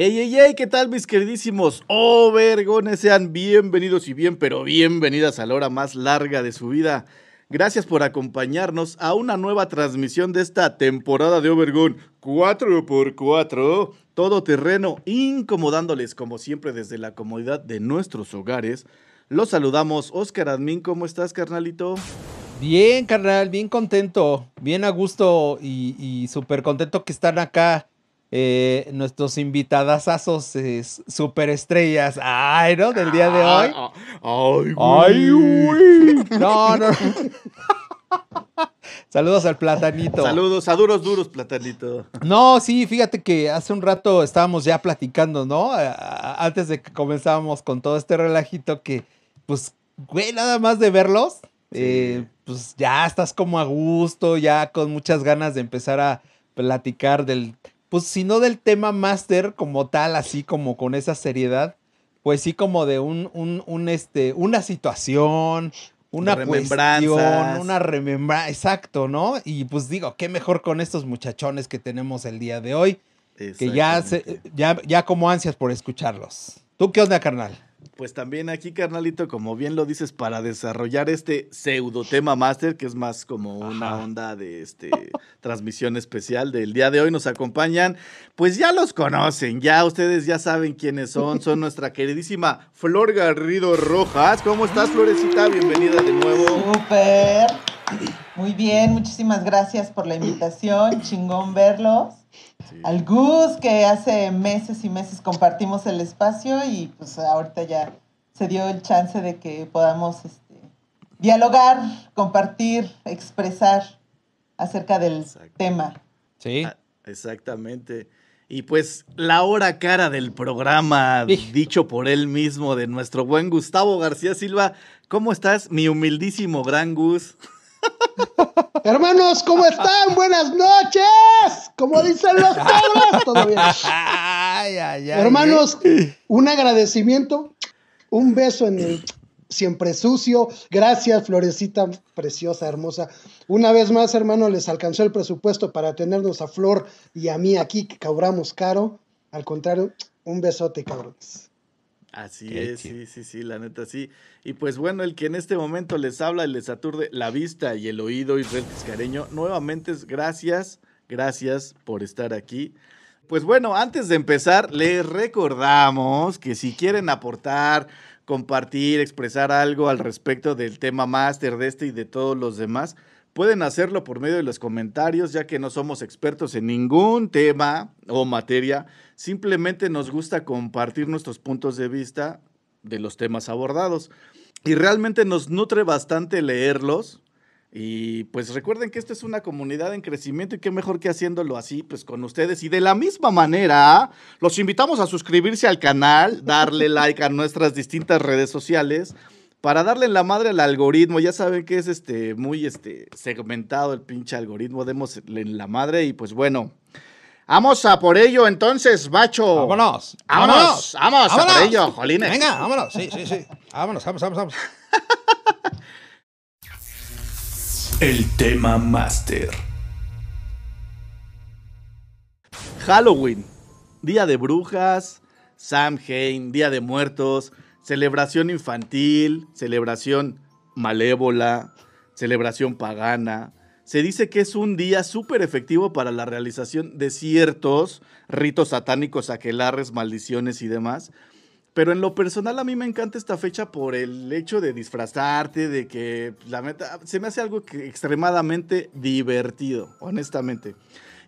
Ey, ey, ey, ¿qué tal mis queridísimos Overgones? Sean bienvenidos y bien, pero bienvenidas a la hora más larga de su vida. Gracias por acompañarnos a una nueva transmisión de esta temporada de Overgone 4x4, todo terreno, incomodándoles como siempre desde la comodidad de nuestros hogares. Los saludamos, Oscar Admin, ¿cómo estás, carnalito? Bien, carnal, bien contento, bien a gusto y, y súper contento que están acá eh, nuestros invitadazos eh, super estrellas. Ay, ¿no? Del día de hoy. Ah, Ay, Ay, güey. No, no. Saludos al platanito. Saludos a duros, duros, platanito. No, sí, fíjate que hace un rato estábamos ya platicando, ¿no? Antes de que comenzábamos con todo este relajito que, pues, güey, nada más de verlos, eh, pues ya estás como a gusto, ya con muchas ganas de empezar a platicar del, pues, si no del tema máster como tal, así como con esa seriedad, pues sí como de un, un, un, este, una situación, una cuestión, una remembranza, exacto, ¿no? Y pues digo, qué mejor con estos muchachones que tenemos el día de hoy, que ya, se, ya, ya como ansias por escucharlos. ¿Tú qué onda, carnal? Pues también aquí, carnalito, como bien lo dices, para desarrollar este pseudo tema máster, que es más como una Ajá. onda de este transmisión especial del día de hoy, nos acompañan. Pues ya los conocen, ya ustedes ya saben quiénes son. Son nuestra queridísima Flor Garrido Rojas. ¿Cómo estás, Florecita? Bienvenida de nuevo. Súper. Muy bien, muchísimas gracias por la invitación. Chingón verlos. Al Gus, que hace meses y meses compartimos el espacio y pues ahorita ya se dio el chance de que podamos este, dialogar, compartir, expresar acerca del Exacto. tema. Sí. Ah, Exactamente. Y pues la hora cara del programa, dicho por él mismo, de nuestro buen Gustavo García Silva. ¿Cómo estás, mi humildísimo gran Gus? Hermanos, ¿cómo están? Buenas noches. Como dicen los cabros, bien. Ay, ay, ay, Hermanos, un agradecimiento, un beso en el siempre sucio. Gracias, Florecita, preciosa, hermosa. Una vez más, hermano, les alcanzó el presupuesto para tenernos a Flor y a mí aquí, que cobramos caro. Al contrario, un besote, cabrones. Así Qué es, chido. sí, sí, sí, la neta sí. Y pues bueno, el que en este momento les habla y les aturde la vista y el oído, Israel Tiscareño, nuevamente es gracias, gracias por estar aquí. Pues bueno, antes de empezar, les recordamos que si quieren aportar, compartir, expresar algo al respecto del tema máster de este y de todos los demás, pueden hacerlo por medio de los comentarios, ya que no somos expertos en ningún tema o materia. Simplemente nos gusta compartir nuestros puntos de vista de los temas abordados. Y realmente nos nutre bastante leerlos. Y pues recuerden que esta es una comunidad en crecimiento y qué mejor que haciéndolo así, pues con ustedes. Y de la misma manera, los invitamos a suscribirse al canal, darle like a nuestras distintas redes sociales para darle en la madre al algoritmo. Ya saben que es este muy este segmentado el pinche algoritmo. Démosle en la madre y pues bueno. Vamos a por ello entonces, macho. Vámonos. Vámonos, vamos a por vámonos. ello, jolines. Venga, vámonos. Sí, sí, sí. Vámonos, vamos, vamos, vamos. El tema máster. Halloween, Día de Brujas, Samhain, Día de Muertos, celebración infantil, celebración malévola, celebración pagana. Se dice que es un día súper efectivo para la realización de ciertos ritos satánicos, aquelarres, maldiciones y demás. Pero en lo personal a mí me encanta esta fecha por el hecho de disfrazarte, de que la neta se me hace algo extremadamente divertido, honestamente.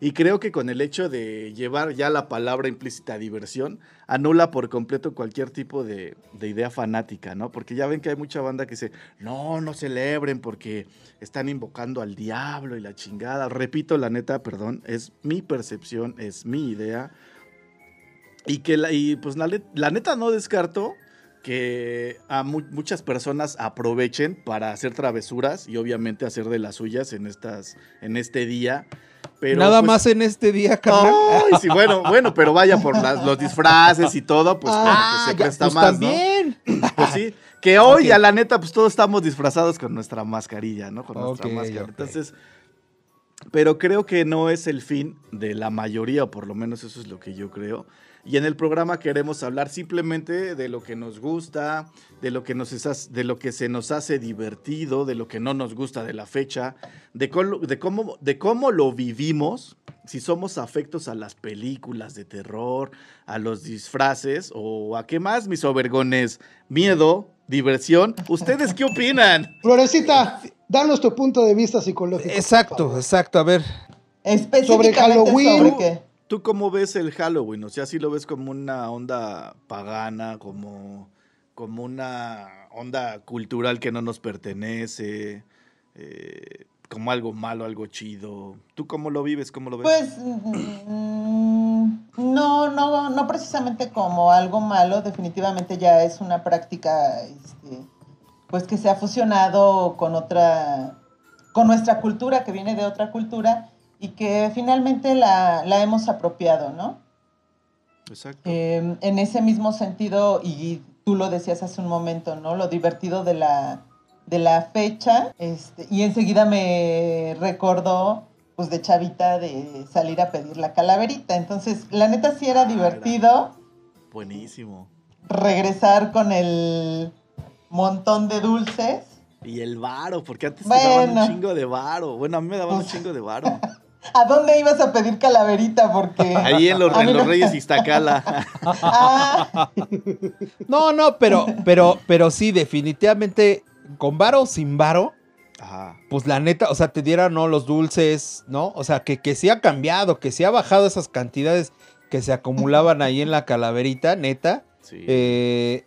Y creo que con el hecho de llevar ya la palabra implícita diversión, anula por completo cualquier tipo de, de idea fanática, ¿no? Porque ya ven que hay mucha banda que dice, no, no celebren porque están invocando al diablo y la chingada. Repito, la neta, perdón, es mi percepción, es mi idea. Y que la, y pues la, la neta no descarto que a mu- muchas personas aprovechen para hacer travesuras y obviamente hacer de las suyas en estas en este día. Pero Nada pues, más en este día, sí, bueno, bueno, pero vaya por las- los disfraces y todo, pues Ah, que se ya, presta pues más, también. ¿no? Pues sí, que hoy a la neta, pues todos estamos disfrazados con nuestra mascarilla, ¿no? Con nuestra Ok, máscara. Entonces, pero creo que no es el fin de la mayoría, o por lo menos eso es lo que yo creo. Y en el programa queremos hablar simplemente de lo que nos gusta, de lo que, nos es- de lo que se nos hace divertido, de lo que no nos gusta de la fecha, de, cómo lo vivimos, si somos afectos a las películas de terror, a los disfraces o a qué más, mis obergones, miedo, diversión. ¿Ustedes qué opinan? Florecita, danos tu punto de vista psicológico. Exacto, exacto. A ver, Específicamente Halloween. sobre qué. ¿Tú cómo ves el Halloween? O sea, si lo ves como una onda pagana, como, como una onda cultural que no nos pertenece, eh, como algo malo, algo chido. ¿Tú cómo lo vives? ¿Cómo lo ves? Pues mm, no, no, no precisamente como algo malo, definitivamente ya es una práctica este, pues que se ha fusionado con otra, con nuestra cultura, que viene de otra cultura, y que finalmente la, la hemos apropiado, ¿no? Exacto. Eh, en ese mismo sentido, y tú lo decías hace un momento, ¿no? Lo divertido de la, de la fecha, este, y enseguida me recordó, pues de chavita, de salir a pedir la calaverita. Entonces, la neta sí era Ah, divertido Buenísimo. regresar con el montón de dulces. Y el varo, porque antes te daban Bueno. un chingo de varo. Bueno, a mí me daban un chingo de varo. ¿A dónde ibas a pedir calaverita? Porque... Ahí en los, en Reyes Iztacala. Ah, No, no, pero, pero, pero sí, definitivamente, con varo o sin varo, Ajá. pues la neta, o sea, te dieran no los dulces, ¿no? O sea, que, que sí ha cambiado, que sí ha bajado esas cantidades que se acumulaban ahí en la calaverita, neta. Sí. Eh,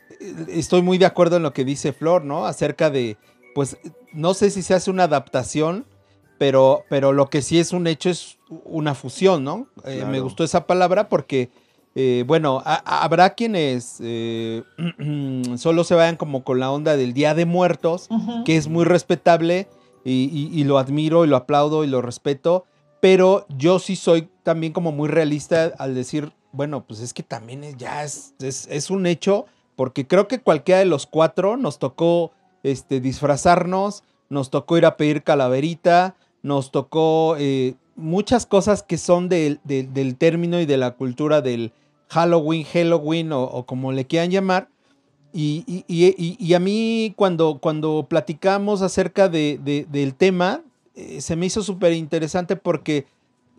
estoy muy de acuerdo en lo que dice Flor, ¿no? Acerca de, pues, no sé si se hace una adaptación, pero, pero lo que sí es un hecho es una fusión, ¿no? Eh, Claro. me gustó esa palabra porque, eh, bueno, ha- ha- habrá quienes eh, solo se vayan como con la onda del Día de Muertos, que es muy respetable y, y- y lo admiro y lo aplaudo y lo respeto, pero yo sí soy también como muy realista al decir, bueno, pues es que también es- ya es, es, es un hecho, porque creo que cualquiera de los cuatro nos tocó este, disfrazarnos, nos tocó ir a pedir calaverita, nos tocó eh, muchas cosas que son del- del- del término y de la cultura del Halloween, Halloween o, o como le quieran llamar. Y, y- y- y- a mí cuando, cuando platicamos acerca de- de- del tema, eh, se me hizo súper interesante porque,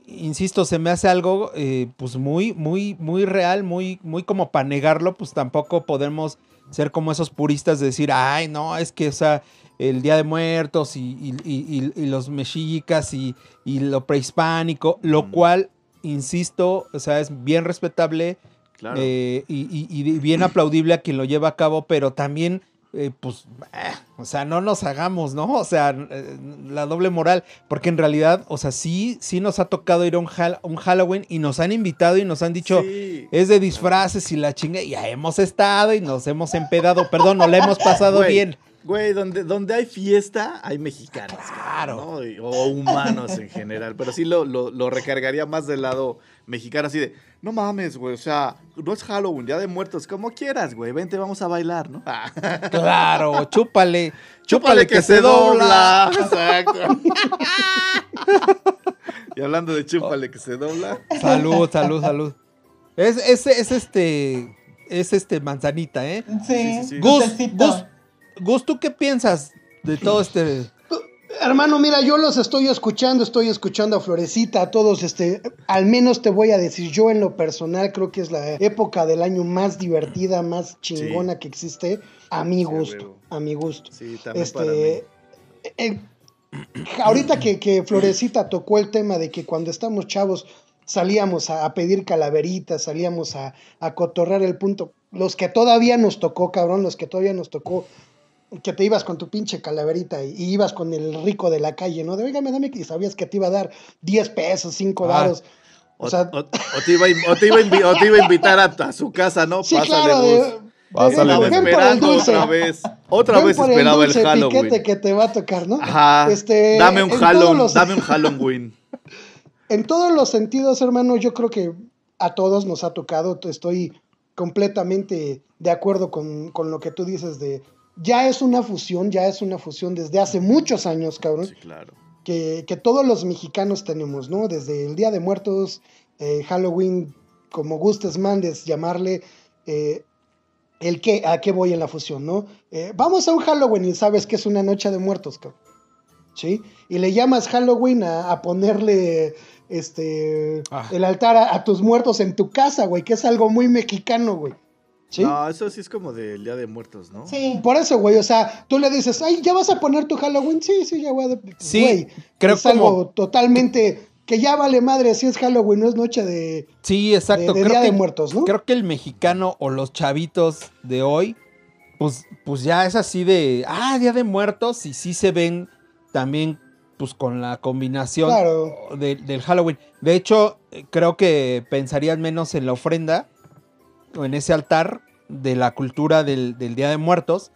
insisto, se me hace algo eh, pues muy, muy, muy real, muy, muy como para negarlo, pues tampoco podemos ser como esos puristas de decir, ay, no, es que, o sea, el Día de Muertos y, y- y- y- y los mexicas y, y lo prehispánico, lo Mm. cual, insisto, o sea, es bien respetable, Claro. eh, y bien aplaudible a quien lo lleva a cabo, pero también, eh, pues, eh, o sea, no nos hagamos, ¿no? O sea, eh, la doble moral, porque en realidad, o sea, sí, sí nos ha tocado ir a un, Hal- un Halloween y nos han invitado y nos han dicho, Sí. es de disfraces y la chinga, y ya hemos estado y nos hemos empedado, perdón, no la hemos pasado Güey, bien. Güey, donde, donde hay fiesta, hay mexicanos. Claro. O humanos en general. Pero sí lo, lo, lo recargaría más del lado mexicano, así de, no mames, güey, o sea, no es Halloween, Día de Muertos, como quieras, güey, vente, vamos a bailar, ¿no? Ah. Claro, chúpale, Chúpale que, se dobla. Exacto. y hablando de chúpale que se dobla. Salud, salud, salud. Es, es, es este, es este manzanita, ¿eh? Sí, sí, sí. Gus, dulcecito. Gus, Gus, ¿tú qué piensas de todo este? Hermano, mira, yo los estoy escuchando, estoy escuchando a Florecita, a todos, este, al menos te voy a decir, yo en lo personal creo que es la época del año más divertida, más chingona que existe, a mi gusto, a mi gusto. Sí, también para mí. Este, el- ahorita que, que Florecita tocó el tema de que cuando estamos chavos salíamos a, a pedir calaveritas, salíamos a, a cotorrar el punto. Los que todavía nos tocó, cabrón, los que todavía nos tocó, que te ibas con tu pinche calaverita y, y ibas con el rico de la calle, ¿no? De, oígame, dame que sabías que te iba a dar 10 pesos, 5 Ah. varos. O, O sea, o- o te iba, o te iba o te iba a invitar a, a su casa, ¿no? sí, Pásale, claro, de, de- Pásale, Gus. ven por el esperando dulce. otra vez. Otra Ven vez por el esperaba el, dulce Halloween. piquete que te va a tocar, ¿no? Ajá. Este, dame un en Halloween, los- dame un Halloween. En todos los sentidos, hermano, yo creo que a todos nos ha tocado. Estoy completamente de acuerdo con, con lo que tú dices de... Ya es una fusión, ya es una fusión desde hace muchos años, cabrón, Sí, claro. que, que todos los mexicanos tenemos, ¿no? Desde el Día de Muertos, eh, Halloween, como gustes mandes llamarle, eh, el que, a qué voy en la fusión, ¿no? Eh, vamos a un Halloween y sabes que es una noche de muertos, cabrón. ¿Sí? Y le llamas Halloween a, a ponerle este Ah. el altar a, a tus muertos en tu casa, güey, que es algo muy mexicano, güey. ¿Sí? No, eso sí es como del Día de Muertos, ¿no? Sí. Por eso, güey, o sea, tú le dices, ay, ¿ya vas a poner tu Halloween? Sí, sí, ya voy a... Sí, Güey, creo es como- algo totalmente... Que ya vale madre si es Halloween, no es noche de, Sí, exacto. de, de creo Día que, de Muertos, ¿no? Creo que el mexicano o los chavitos de hoy, pues, pues ya es así de, ah, Día de Muertos, y sí se ven también, pues con la combinación Claro. de- del Halloween. De hecho, creo que pensarían menos en la ofrenda o en ese altar de la cultura del, del Día de Muertos.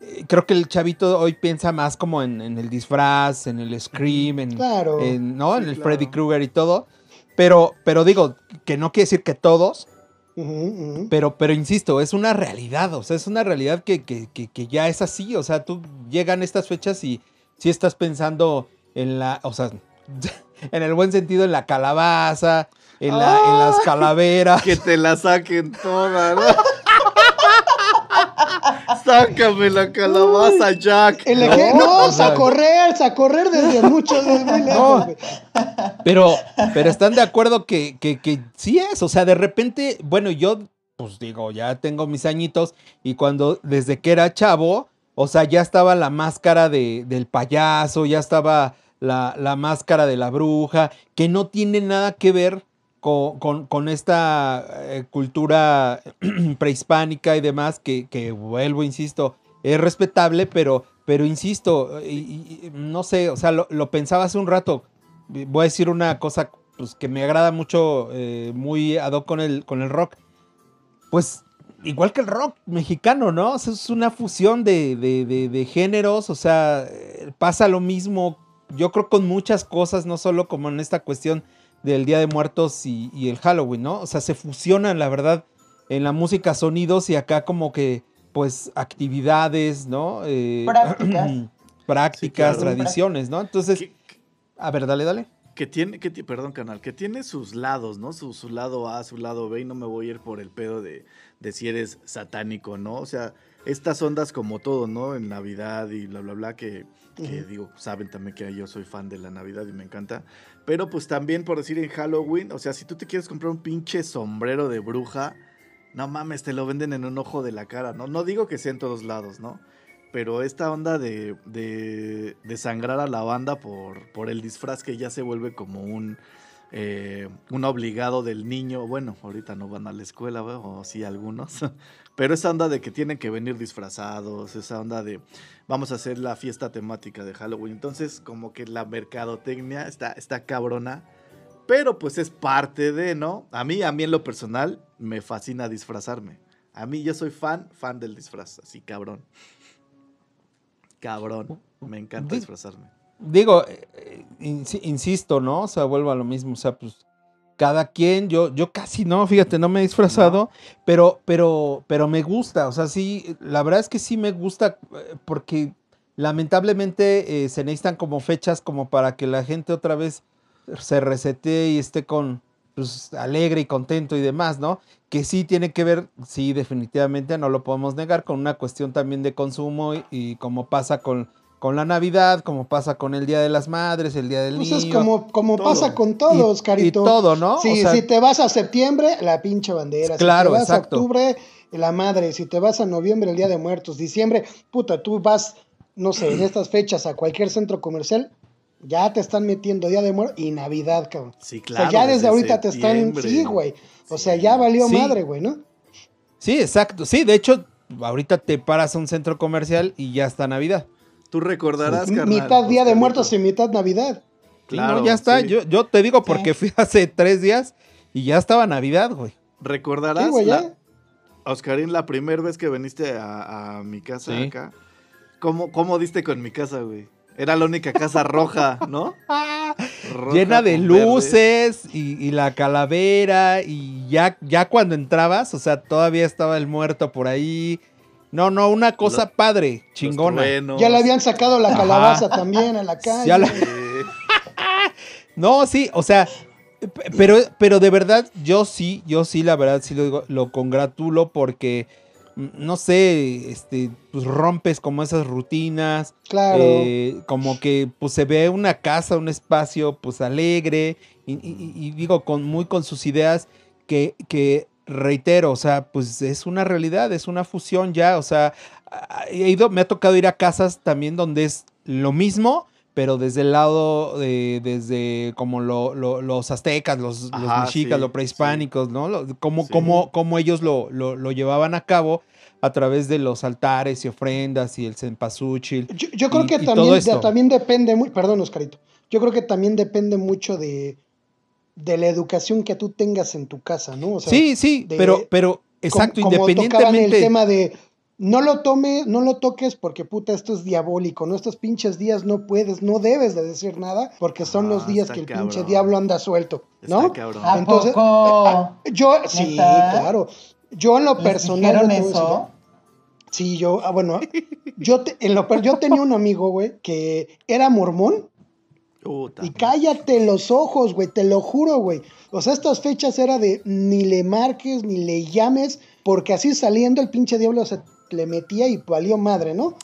Eh, Creo que el chavito hoy piensa más como en, en el disfraz, en el scream, en, Claro. en, ¿no? Sí, en el claro. Freddy Krueger y todo. Pero, pero digo, que no quiere decir que todos, pero, pero insisto, es una realidad, o sea, es una realidad que, que, que, que ya es así, o sea, tú llegan estas fechas y si estás pensando en la, o sea, en el buen sentido, en la calabaza, en, la, en las calaveras. Que te la saquen toda, ¿no? Sácame la calabaza, Jack. El No, no, o sea- a correr, a correr desde mucho, desde muy lejos. Pero, pero están de acuerdo que, que, que sí es, o sea, de repente, bueno, yo, pues digo, ya tengo mis añitos y cuando, desde que era chavo, o sea, ya estaba la máscara de, del payaso, ya estaba la, la máscara de la bruja, que no tiene nada que ver con, esta eh, cultura prehispánica y demás, que, vuelvo, insisto, es respetable, pero, pero insisto, no sé, o sea, lo, pensaba hace un rato, voy a decir una cosa pues, que me agrada mucho, eh, muy ad hoc con el, con el rock. Pues igual que el rock mexicano, ¿no? O es una fusión de, de- de- de géneros, o sea, eh, pasa lo mismo, yo creo con muchas cosas, no solo como en esta cuestión del Día de Muertos y, y el Halloween, ¿no? O sea, se fusionan, la verdad, en la música sonidos y acá como que, pues, actividades, ¿no? Eh, Prácticas. prácticas, Sí, claro. tradiciones, ¿no? Entonces, a ver, dale, dale. que tiene, que, perdón, canal, que tiene sus lados, ¿no? Su, su lado A, su lado B, y no me voy a ir por el pedo de, de si eres satánico, ¿no? O sea, estas ondas como todo, ¿no? En Navidad y bla, bla, bla, que, que digo, saben también que yo soy fan de la Navidad y me encanta. Pero pues también, por decir, en Halloween, o sea, si tú te quieres comprar un pinche sombrero de bruja, no mames, te lo venden en un ojo de la cara, ¿no? No digo que sea en todos lados, ¿no? Pero esta onda de, de, de sangrar a la banda por, por el disfraz que ya se vuelve como un, eh, un obligado del niño. Bueno, ahorita no van a la escuela, ¿verdad? o sí algunos. Pero esa onda de que tienen que venir disfrazados, esa onda de vamos a hacer la fiesta temática de Halloween. Entonces, como que la mercadotecnia está, está cabrona. Pero pues es parte de, ¿no? A mí, a mí en lo personal, me fascina disfrazarme. A mí yo soy fan, fan del disfraz, así cabrón. Cabrón, me encanta Di- disfrazarme. Digo, eh, eh, insi- insisto, ¿no? O sea, vuelvo a lo mismo. O sea, pues cada quien, yo, yo casi no, fíjate, no me he disfrazado, pero, pero, pero me gusta. O sea, sí, la verdad es que sí me gusta eh, porque lamentablemente eh, se necesitan como fechas como para que la gente otra vez se resete y esté con pues, alegre y contento y demás, ¿no? Que sí tiene que ver, sí, definitivamente no lo podemos negar, con una cuestión también de consumo y, y como pasa con, con la Navidad, como pasa con el Día de las Madres, el Día del Pues Niño. es como, como todo. pasa con todos, y, Carito. y todo, ¿no? Sí, O sea, si te vas a septiembre, la pinche bandera. Claro, si te vas exacto. a octubre, la madre. Si te vas a noviembre, el Día de Muertos. Diciembre, puta, tú vas, no sé, en estas fechas a cualquier centro comercial, Ya te están metiendo Día de Muertos y Navidad, cabrón. Sí, o claro. sea, ya desde desde ahorita te están. Sí, güey. O sea, ya valió Sí. madre, güey, ¿no? Sí, exacto. Sí, de hecho, ahorita te paras a un centro comercial y ya está Navidad. Tú recordarás, carnal. mitad Día de. Muertos y mitad Navidad. Claro, no, ya está. sí. Yo, yo te digo porque fui hace tres días y ya estaba Navidad, güey. ¿Recordarás, Sí, güey, la- ya. Oscarín, la primera vez que viniste a, a mi casa Sí. acá? ¿Cómo, ¿Cómo diste con mi casa, güey? Era la única casa roja, ¿no? Roja Llena de luces y, y la calavera y ya, ya cuando entrabas, o sea, todavía estaba el muerto por ahí. No, no, una cosa Lo- padre, chingona. Ya le habían sacado la Ajá. calabaza también a la calle. Ya la- No, sí, o sea, pero, pero de verdad, yo sí, yo sí, la verdad, sí lo, congratulo porque, mm, no sé, este, pues rompes como esas rutinas, Claro. eh, como que pues se ve una casa, un espacio pues alegre y, y- y digo, con, muy con sus ideas que, que reitero, o sea, pues es una realidad, es una fusión ya, o sea, he ido, me ha tocado ir a casas también donde es lo mismo, pero desde el lado de, desde como lo- lo- los aztecas, los, mexicas, sí, los prehispánicos, ¿no? Lo- Cómo, Sí. cómo- cómo ellos lo, lo, lo llevaban a cabo a través de los altares y ofrendas y el cempasúchil. Yo, yo creo y- que también, también depende muy, perdón Oscarito, yo creo que también depende mucho de, de la educación que tú tengas en tu casa, ¿no? O sea, sí, sí, de- pero, pero, exacto, como, como tocaban independientemente. el tema de no lo tomes, no lo toques porque puta, esto es diabólico, ¿no? Estos pinches días no puedes, no debes de decir nada porque son Ah, los días que el cabrón. pinche diablo anda suelto, ¿no? Está cabrón. ¿A Entonces, poco? Yo, sí, claro. Yo en lo ¿Les personal. eso? Sí, yo, ah, bueno, yo, te- en lo, per- yo tenía un amigo, güey, que era mormón Puta. y cállate los ojos, güey, te lo juro, güey. O sea, estas fechas era de ni le marques, ni le llames, porque así saliendo el pinche diablo se le metía y valió madre, ¿no?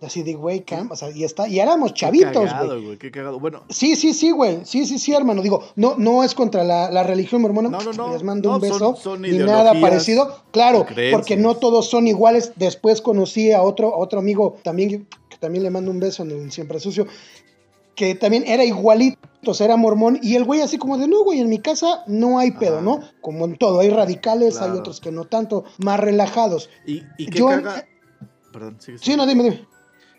Así de, güey, cam- o sea, y, está, y éramos chavitos, güey. Qué cagado. Bueno, Sí, sí, sí, güey. Sí, sí, sí, hermano. Digo, no, no es contra la, la religión mormona. No, no, no. Les mando No, un beso. son- son ni nada parecido. Claro, porque no todos son iguales. Después conocí a otro, a otro amigo también, que también le mando un beso en el Siempre Sucio, que también era igualito, o sea, era mormón. Y el güey así como de, no, güey, en mi casa no hay pedo, Ajá. ¿no? Como en todo. Hay radicales, hay otros que no tanto, más relajados. y, y qué Yo- caga... Perdón, sigue. Sí, no, dime, dime.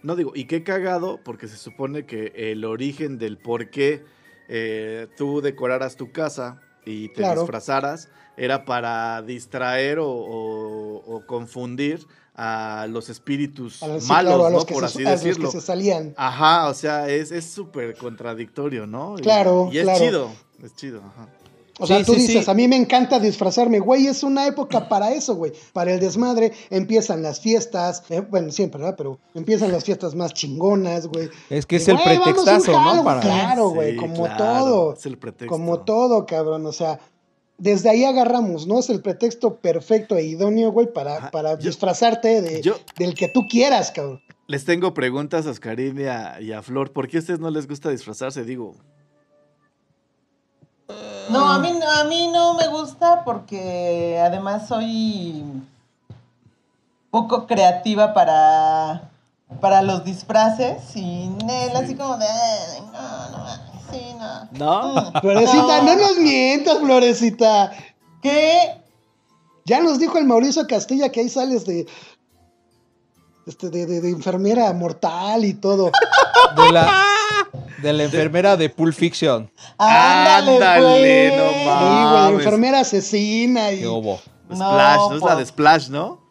No digo, y qué cagado, porque se supone que el origen del por qué eh, tú decoraras tu casa y te Claro. disfrazaras era para distraer o, o- o confundir a los espíritus A los, sí, malos, claro, a ¿no? los que, Por se, así a los que decirlo. se salían. Ajá, o sea, es es súper contradictorio, ¿no? Claro, Y, es claro. chido, es chido, ajá. O sea, tú sí, dices, sí. a mí me encanta disfrazarme, güey, es una época para eso, güey, para el desmadre, empiezan las fiestas, eh, bueno, siempre, ¿verdad? Pero empiezan las fiestas más chingonas, güey. Es que es Y, el pretextazo, ¿no? Para... Claro, güey, Sí, como claro, todo, Es el pretexto. como todo, cabrón, o sea, desde ahí agarramos, ¿no? Es el pretexto perfecto e idóneo, güey, para, para yo- disfrazarte de, yo- del que tú quieras, cabrón. Les tengo preguntas a Oscarín y a, y a Flor. ¿Por qué a ustedes no les gusta disfrazarse? Digo, No, a mí, no- a mí no me gusta porque además soy poco creativa para, para los disfraces y Nel, así como de, "Ay, no, no, no. Florecita, no nos mientas, Florecita. ¿Qué? Ya nos dijo el Mauricio Castilla que ahí sales de. Este, de, de- de enfermera mortal y todo. De la, de la enfermera de Pulp Fiction. Ándale, Ándale, no Sí, mames. güey, enfermera asesina y. ¿Qué hubo? No, Splash, ¿no? Es la de Splash, ¿no?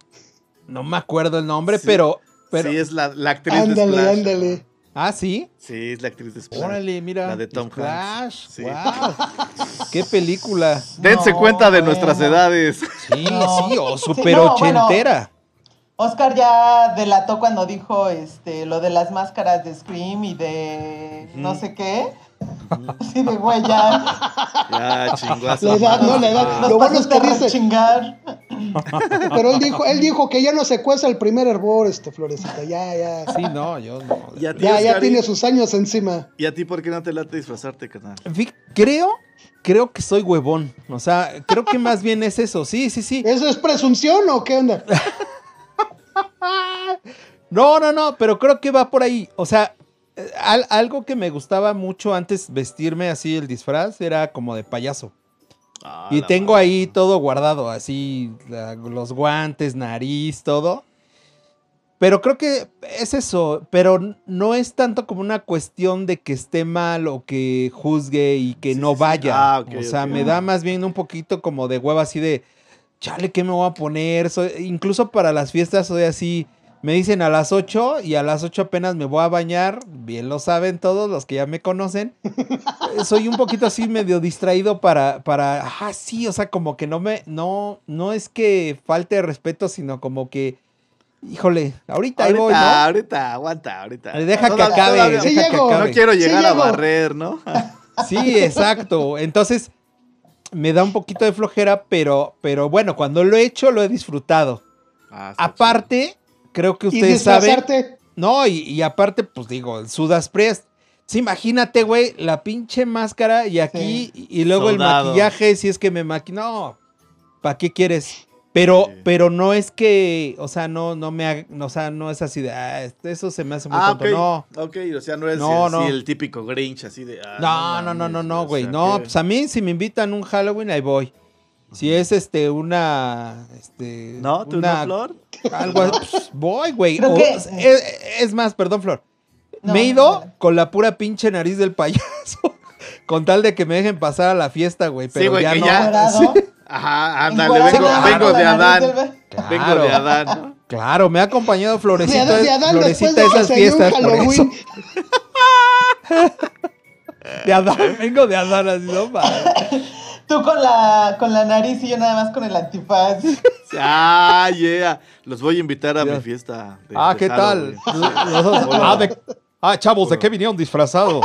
No me acuerdo el nombre, Sí. pero, pero... Sí, es la, la actriz de Ándale, Splash. ándale. Ah, ¿sí? Sí, es la actriz de Splash. Órale, mira. La de Tom. Hanks. Sí. Wow. Qué película. Dense No, cuenta de bueno. nuestras edades. Sí, No. sí, o Sí, super bueno. ochentera. Oscar ya delató cuando dijo este lo de las máscaras de Scream y de no sé qué. Así de güey, ya. Ya, chinguazo. La edad, no, la edad. Nos Lo bueno es que dice. rechingar. Pero él dijo, él dijo que ya no se cuesta el primer hervor, este Florecita. Ya, ya. Sí, no, yo no. ¿Y a ti, Ya, ya tiene sus años encima. ¿Y a ti por qué no te late disfrazarte, canal? Fi- Creo, creo que soy huevón. O sea, creo que más bien es eso. Sí, sí, sí. ¿Eso es presunción o qué onda? No, no, no, pero creo que va por ahí. O sea, al- algo que me gustaba mucho antes vestirme así el disfraz era como de payaso. Ah, y tengo madre. ahí todo guardado, así la- los guantes, nariz, todo. Pero creo que es eso, pero no es tanto como una cuestión de que esté mal o que juzgue y que Sí, no sí, sí. vaya. Ah, o sea, me da más bien un poquito como de hueva así de, chale, ¿qué me voy a poner? Soy- incluso para las fiestas soy así, me dicen a las 8 y a las 8 apenas me voy a bañar, bien lo saben todos los que ya me conocen. Soy un poquito así medio distraído para, para, ah, sí, o sea, como que no me, no, no es que falte respeto, sino como que, híjole, ahorita, ahí Ahorita, voy, ¿no? ahorita, aguanta, ahorita. Deja que acabe, todavía- Sí deja que llego. No acabe. quiero Sí llegar a barrer, ¿no? Sí, exacto. Entonces, me da un poquito de flojera, pero, pero bueno, cuando lo he hecho, lo he disfrutado. Ah, Aparte, creo que Y ustedes saben. disfrazarte. No, y, y aparte, pues digo, el Sudas Press. Sí, imagínate, güey, la pinche máscara y aquí, y, y luego Soldado. el maquillaje, si es que me maquillo. No, ¿para qué quieres? Pero, Sí. pero no es que, o sea, no, no me, ha- no, o sea, no es así de, ah, este- eso se me hace muy Ah, tonto. ok. No, Ok, o sea, no es No, así no. el típico Grinch, así de. ah, no, no, no, mames, no, no, o güey. sea, No, que- pues a mí si me invitan un Halloween, ahí voy. Si es este, una, este, ¿No? ¿Tú una- no, Flor? Algo, así, pues, voy, güey. O- es, es más, perdón, Flor. No, me he no, ido no. con la pura pinche nariz del payaso. con tal de que me dejen pasar a la fiesta, güey. Pero Sí, güey, ya que no. ya- Encuerado, Ajá, ándale, vengo, con vengo de Adán. ba- Vengo Claro. de Adán. Claro, me ha acompañado Florecita, De, Adán Florecita de esas fiestas. por eso. Halloween. De Adán, vengo de Adán, así no mames. Tú con la, con la nariz y yo nada más con el antifaz. Ah, yeah. Los voy a invitar a mi fiesta. de- Ah, de ¿qué tal? Halloween. Ah, de- ah, chavos, ¿de qué vinieron disfrazados?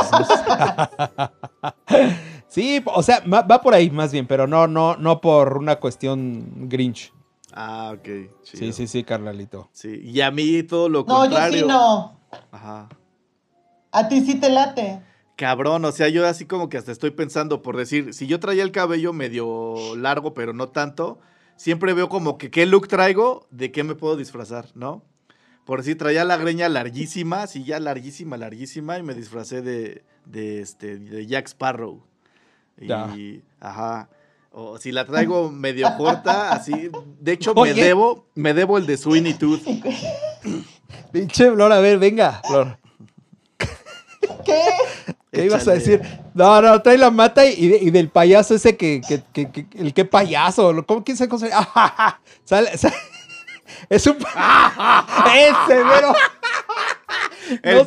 sí, o sea, va por ahí más bien, pero no, no, no por una cuestión Grinch. Ah, ok. Sí, chido. sí, sí, carnalito. Sí, Y a mí todo lo No, yo contrario. sí no. Ajá. A ti sí te late. Cabrón, o sea, yo así como que hasta estoy pensando por decir, si yo traía el cabello medio largo, pero no tanto, siempre veo como que qué look traigo, de qué me puedo disfrazar, ¿no? Por decir, traía la greña larguísima, sí, ya larguísima, larguísima, y me disfracé de, de, este, de Jack Sparrow. Y, Ya. ajá. O si la traigo medio corta, así. De hecho, Oye. me debo, me debo el de Sweeney Tooth. Pinche Flor, a ver, venga, Flor. ¿Qué? ¿Qué ibas a decir? No, no, trae la mata y, de- y del payaso ese que, que, que, que- el que payaso, ¿cómo quién se llama? Ah. Sale, sale- es un ese, pero El No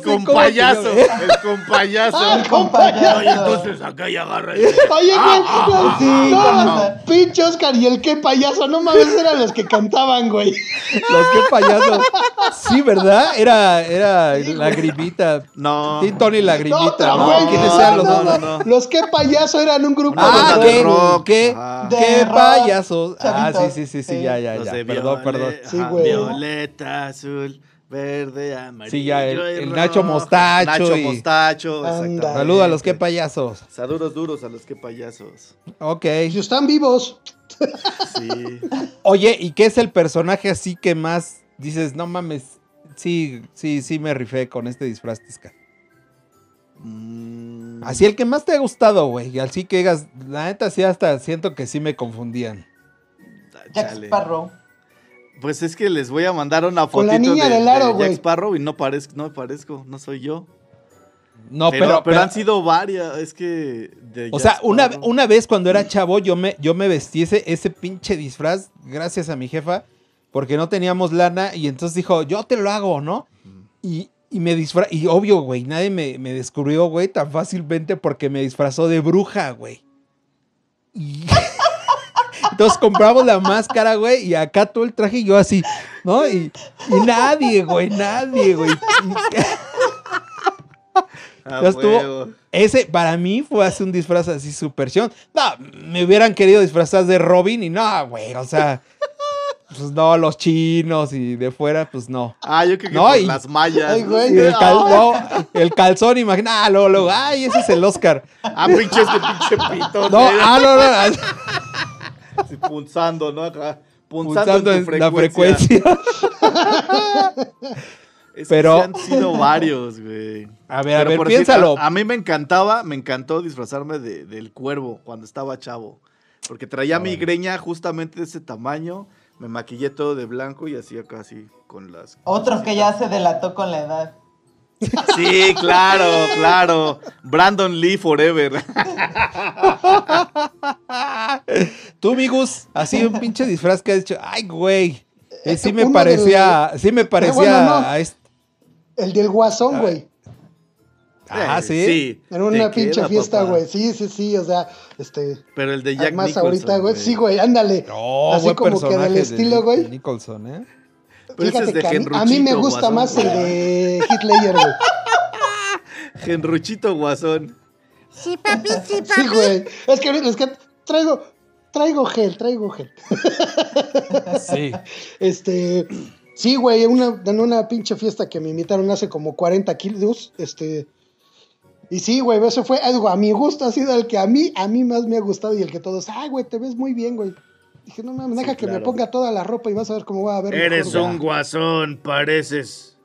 llama. el con payaso. El compañero. Oye, entonces acá ya agarra Oye, güey, no, sí, no, ¿cómo no, se- pinche Oscar y el qué payaso, no mames, eran los que cantaban, güey. los que payasos. Sí, ¿verdad? Era, era la grimita. No. Tim Tony la No, grimita, no, ¿no? güey, ¿Quiénes no, eran los no, dos? no, no. Los que payaso eran un grupo Ah, de ¿qué? rock. ¿Qué? ¿Qué payasos? Ah, sí, sí, sí, sí, sí. ya, ya, ya. Perdón, perdón. Sí. Violeta, azul, verde, amarillo. Sí, ya, el- el. Nacho Mostacho Nacho y- Mostacho. Saludos a los que payasos. Saludos duros a los que payasos. Ok. Si están vivos, Sí. Oye, ¿y qué es el personaje así que más dices, no mames? Sí, sí, sí me rifé con este disfraz, Tisca. Mm, Así el que más te ha gustado, güey. Y así que digas, la neta sí hasta siento que sí me confundían. Jack chale. Sparrow. Pues es que les voy a mandar una Con la fotito niña de, del aro, de. Jack Sparrow y no parezco, no me parezco, no soy yo. No, pero, pero, pero, pero- han sido varias, es que... de o sea, una, una vez cuando era chavo, yo me, yo me vestí ese, ese pinche disfraz, gracias a mi jefa, porque no teníamos lana, y entonces dijo, yo te lo hago, ¿no? Y, y me disfrazó, y obvio, güey, nadie me, me descubrió, güey, tan fácilmente porque me disfrazó de bruja, güey. Y- Entonces compramos la máscara, güey, y acá todo el traje y yo así, ¿no? Y, y nadie, güey, nadie, güey. Y- Ah, ya estuvo- huevo. Ese para mí fue así un disfraz así super chión. No, me hubieran querido disfrazar de Robin y no, güey, o sea, pues no, los chinos y de fuera, pues no. Ah, yo creo que No, por y- las mallas. Ay, güey. Y el, cal- no, el calzón, imagina, ah, luego, luego, ay, ese es el Oscar. Ah, pinche este pinche pito. No, ah, no, no, Así punzando, ¿no? Acá, punzando, en tu en la frecuencia. Es que Pero- han sido varios, güey. A ver, a ver, decir, piénsalo. a, a mí me encantaba, me encantó disfrazarme de- del cuervo cuando estaba chavo. Porque traía mi greña justamente de ese tamaño. Me maquillé todo de blanco y hacía casi con las. Otro que ya se delató con la edad. Sí, claro, claro. Brandon Lee Forever. Tú, Migus, así un pinche disfraz que has dicho, ay, güey. eh, sí me parecía, sí me parecía bueno, no. a este. El del guasón, güey. Ah, Eh, sí. En una pinche queda, fiesta, papá. güey. Sí, sí, sí. O sea, este. Pero el de Jack Nicholson, ahorita, güey. Sí, güey, ándale. No, Así como que del de- estilo, de güey. Nicholson, ¿eh? Pero ese es Fíjate de que a mí, a mí me gusta Guasón, más el de Hitler, güey. Genruchito Guasón. Sí, papi, sí, papi. Sí, güey. Es que, es que traigo, traigo gel, traigo gel. Sí. Este, sí, güey, una, en una pinche fiesta que me invitaron hace como 40 kilos, este, y sí, güey, eso fue, algo a mi gusto ha sido el que a mí, a mí más me ha gustado y el que todos, ay, güey, te ves muy bien, güey. Dije, no mames, deja que me ponga toda la ropa y vas a ver cómo va a ver. Eres mejor, güey". un guasón, pareces.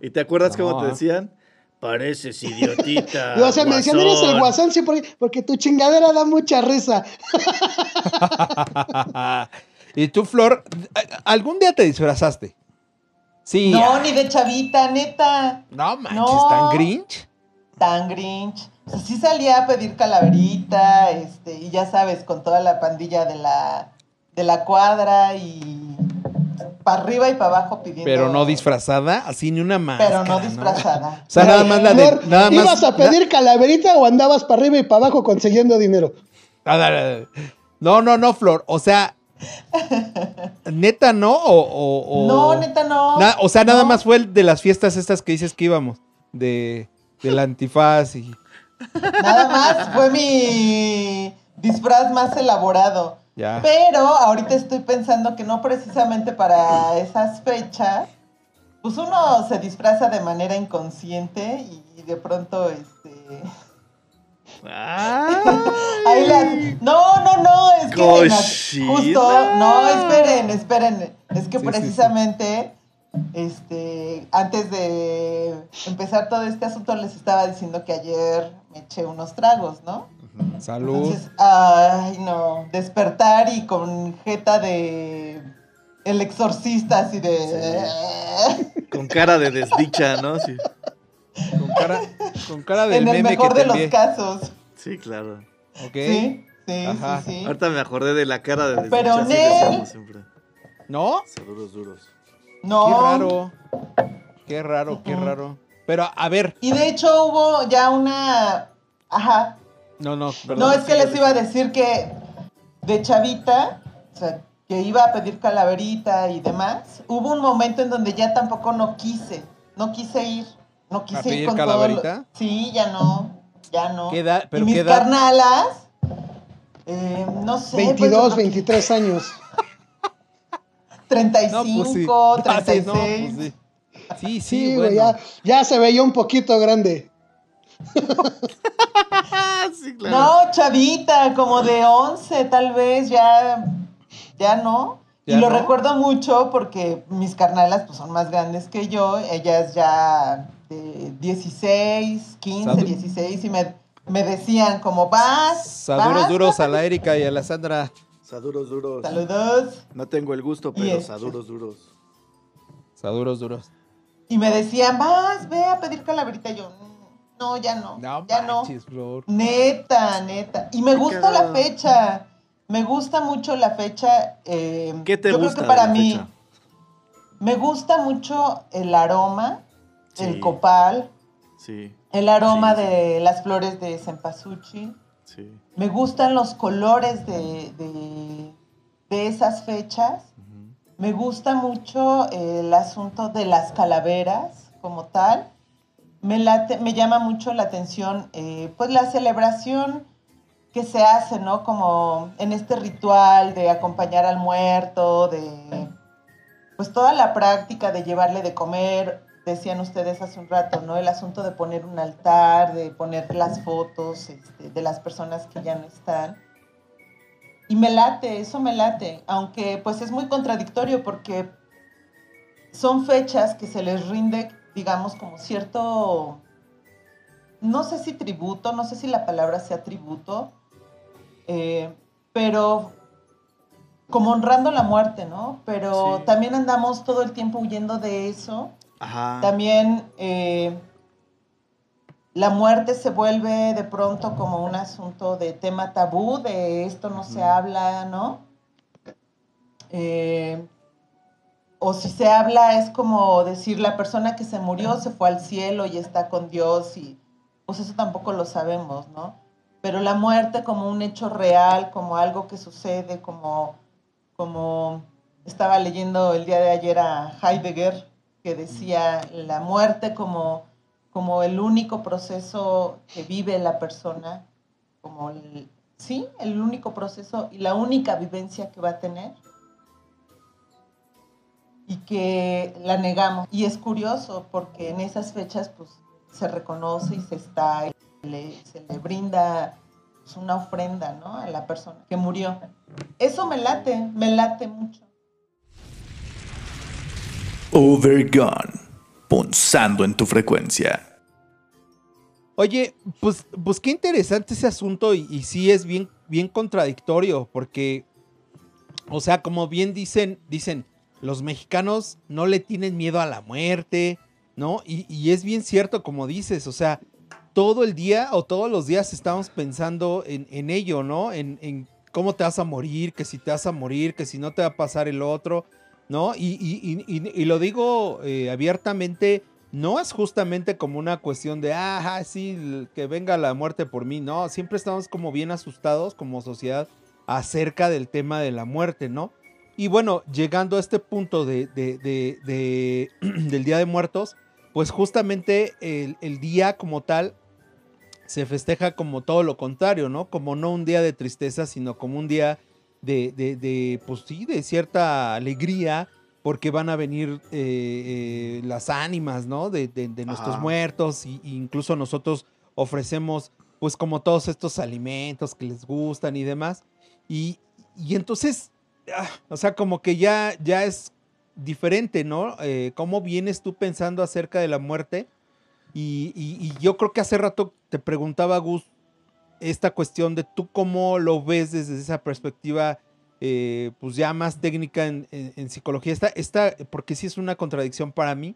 ¿Y te acuerdas No. cómo te decían? Pareces idiotita. Y, o sea, me decían, eres el guasón, sí, porque, porque tu chingadera da mucha risa. y tú, Flor, ¿algún día te disfrazaste? Sí. No, ah, ni de chavita, neta. no manches, No. tan grinch. Tan Grinch. O sea, sí salía a pedir calaverita, este, y ya sabes, con toda la pandilla de la, de la cuadra y para arriba y para abajo pidiendo. Pero no disfrazada, así ni una más. Pero no disfrazada. O sea, nada más la de. Nada más, ¿Ibas a pedir calaverita o andabas para arriba y para abajo consiguiendo dinero? nada. No, no, no, Flor. O sea, neta, ¿no? O, o- o- No, neta, no. Na- o sea, nada No. más fue el de las fiestas estas que dices que íbamos. De, del antifaz y. Nada más fue mi disfraz más elaborado. Ya. Pero ahorita estoy pensando que no precisamente para esas fechas, pues uno se disfraza de manera inconsciente y de pronto este ahí le- no, no, no, es que Cochina. justo, no, esperen, esperen, es que Sí, sí, precisamente este antes de empezar todo este asunto les estaba diciendo que ayer me eché unos tragos, ¿no? Salud. Entonces, ay, no, despertar y con jeta de el exorcista así de Con cara de desdicha, ¿no? Sí, Con cara, con cara del en el meme mejor que de los envié. casos. sí, claro. Ok. Sí, sí, Ajá. sí, sí. Ahorita me acordé de la cara de desdicha. Pero así Nel- siempre. ¿No? Saludos duros. No. Qué raro. Qué raro, qué raro. Pero, a ver. Y de hecho hubo ya una ajá. No, no, perdón. No, es que les iba a decir que de chavita, o sea, que iba a pedir calaverita y demás, hubo un momento en donde ya tampoco no quise, no quise ir, no quise ir pedir con todo calaverita? lo- Sí, ya no, ya no. ¿Qué edad- pero y mis qué edad? carnalas, eh, no sé, pues, 22, yo creo que 23 años. 35, No, pues sí. 36. Ah, sí, no, pues sí. Sí, sí, Sí, bueno. ya, ya se veía un poquito grande. Sí, claro. No, chavita, como de 11 tal vez, ya, ya no. ¿Ya y lo no? recuerdo mucho porque mis carnalas pues, son más grandes que yo, ellas ya de 16, 15, Sadu- 16 y me, me decían como vas, Saduros vas, duros a la Erika y a la Sandra. Saduros duros. saludos. No tengo el gusto, Y pero este- saduros duros. Saduros duros. Y me decían, vas, ve a pedir calaverita. Y yo, "Mm, no, ya no, No ya no. Neta, neta. Y me gusta la fecha. Me gusta mucho la fecha. eh, ¿Qué te yo gusta Creo que para mí fecha? me gusta mucho el aroma, Sí. el copal, Sí, el aroma sí. de las flores de cempasúchil. sí. Me gustan los colores de, de, de esas fechas. Me gusta mucho el asunto de las calaveras como tal. Me, late- me llama mucho la atención eh, pues la celebración que se hace, ¿no? Como en este ritual de acompañar al muerto, de pues toda la práctica de llevarle de comer, decían ustedes hace un rato, ¿no? El asunto de poner un altar, de poner las fotos este, de las personas que ya no están. Y me late, eso me late, aunque pues es muy contradictorio porque son fechas que se les rinde, digamos, como cierto, no sé si tributo, no sé si la palabra sea tributo, eh, pero como honrando la muerte, ¿no? Pero Sí. también andamos todo el tiempo huyendo de eso. Ajá. También eh, la muerte se vuelve de pronto como un asunto de tema tabú, de esto no se habla, ¿no? Eh, o si se habla es como decir la persona que se murió se fue al cielo y está con Dios y pues eso tampoco lo sabemos, ¿no? Pero la muerte como un hecho real, como algo que sucede, como, como estaba leyendo el día de ayer a Heidegger, que decía la muerte como, como el único proceso que vive la persona, como el, sí, el único proceso y la única vivencia que va a tener y que la negamos. Y es curioso porque en esas fechas pues se reconoce y se está, y se le brinda pues, una ofrenda ¿no? a la persona que murió. Eso me late, me late mucho. Overgone. Punzando en tu frecuencia. Oye, pues, pues qué interesante ese asunto y, sí es bien, bien contradictorio porque, o sea, como bien dicen, dicen, los mexicanos no le tienen miedo a la muerte, ¿no? Y, es bien cierto como dices, o sea, todo el día o todos los días estamos pensando en, en ello, ¿no? En, en cómo te vas a morir, que si te vas a morir, que si no te va a pasar el otro, ¿no? Y, y- y- y- lo digo eh, abiertamente, no es justamente como una cuestión de, ah, sí, l- que venga la muerte por mí, no, siempre estamos como bien asustados como sociedad acerca del tema de la muerte, ¿no? Y bueno, llegando a este punto de- de- de- del Día de Muertos, pues justamente el, el día como tal se festeja como todo lo contrario, ¿no? Como no un día de tristeza, sino como un día de, de, de, pues sí, de cierta alegría, porque van a venir eh, eh, las ánimas, ¿no? De, de- de nuestros Ajá. muertos, y, y incluso nosotros ofrecemos, pues como todos estos alimentos que les gustan y demás. Y, y entonces, ah, o sea, como que ya, ya es diferente, ¿no? Eh, ¿Cómo vienes tú pensando acerca de la muerte? Y, y- y yo creo que hace rato te preguntaba, Gus, esta cuestión de tú cómo lo ves desde esa perspectiva, eh, pues ya más técnica en, psicología. Esta, porque sí es una contradicción para mí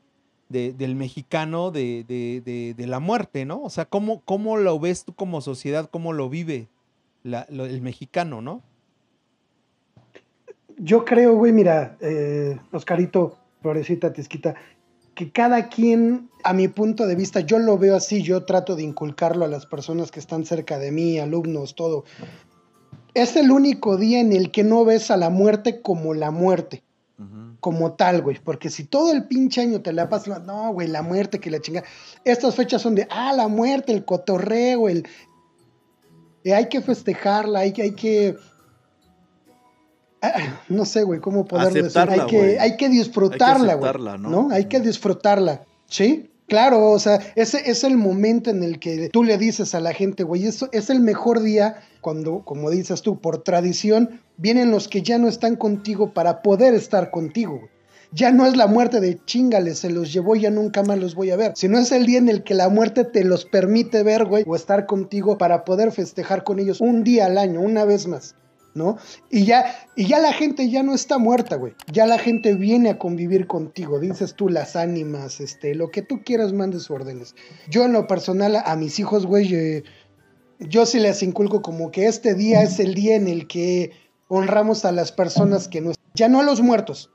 de- del mexicano de, de- la muerte, ¿no? O sea, ¿cómo, ¿cómo lo ves tú como sociedad? ¿Cómo lo vive el mexicano, ¿no? Yo creo, güey, mira, eh, Oscarito, Florecita, Tisquita, que cada quien, a mi punto de vista, yo lo veo así, yo trato de inculcarlo a las personas que están cerca de mí, alumnos, todo. Es el único día en el que no ves a la muerte como la muerte, como tal, güey, porque si todo el pinche año te la pasas, no, güey, la muerte, que la chinga. Estas fechas son de, ah, la muerte, el cotorreo, el... eh, hay que festejarla, hay que, hay que no sé, güey, cómo poderlo decir. Aceptarla, Hay que, hay que disfrutarla, güey. ¿no? ¿no? Hay que disfrutarla. Sí, claro, o sea, ese es el momento en el que tú le dices a la gente, güey, eso es el mejor día cuando, como dices tú, por tradición, vienen los que ya no están contigo para poder estar contigo. Ya no es la muerte de chingale, se los llevó y ya nunca más los voy a ver. Sino es el día en el que la muerte te los permite ver, güey, o estar contigo para poder festejar con ellos un día al año, una vez más. Y ya, y ya la gente ya no está muerta, güey. Ya la gente viene a convivir contigo. Dices tú las ánimas, este, lo que tú quieras, mandes órdenes. Yo en lo personal a, mis hijos, güey, eh, yo sí les inculco como que este día es el día en el que honramos a las personas que no están, ya no a los muertos,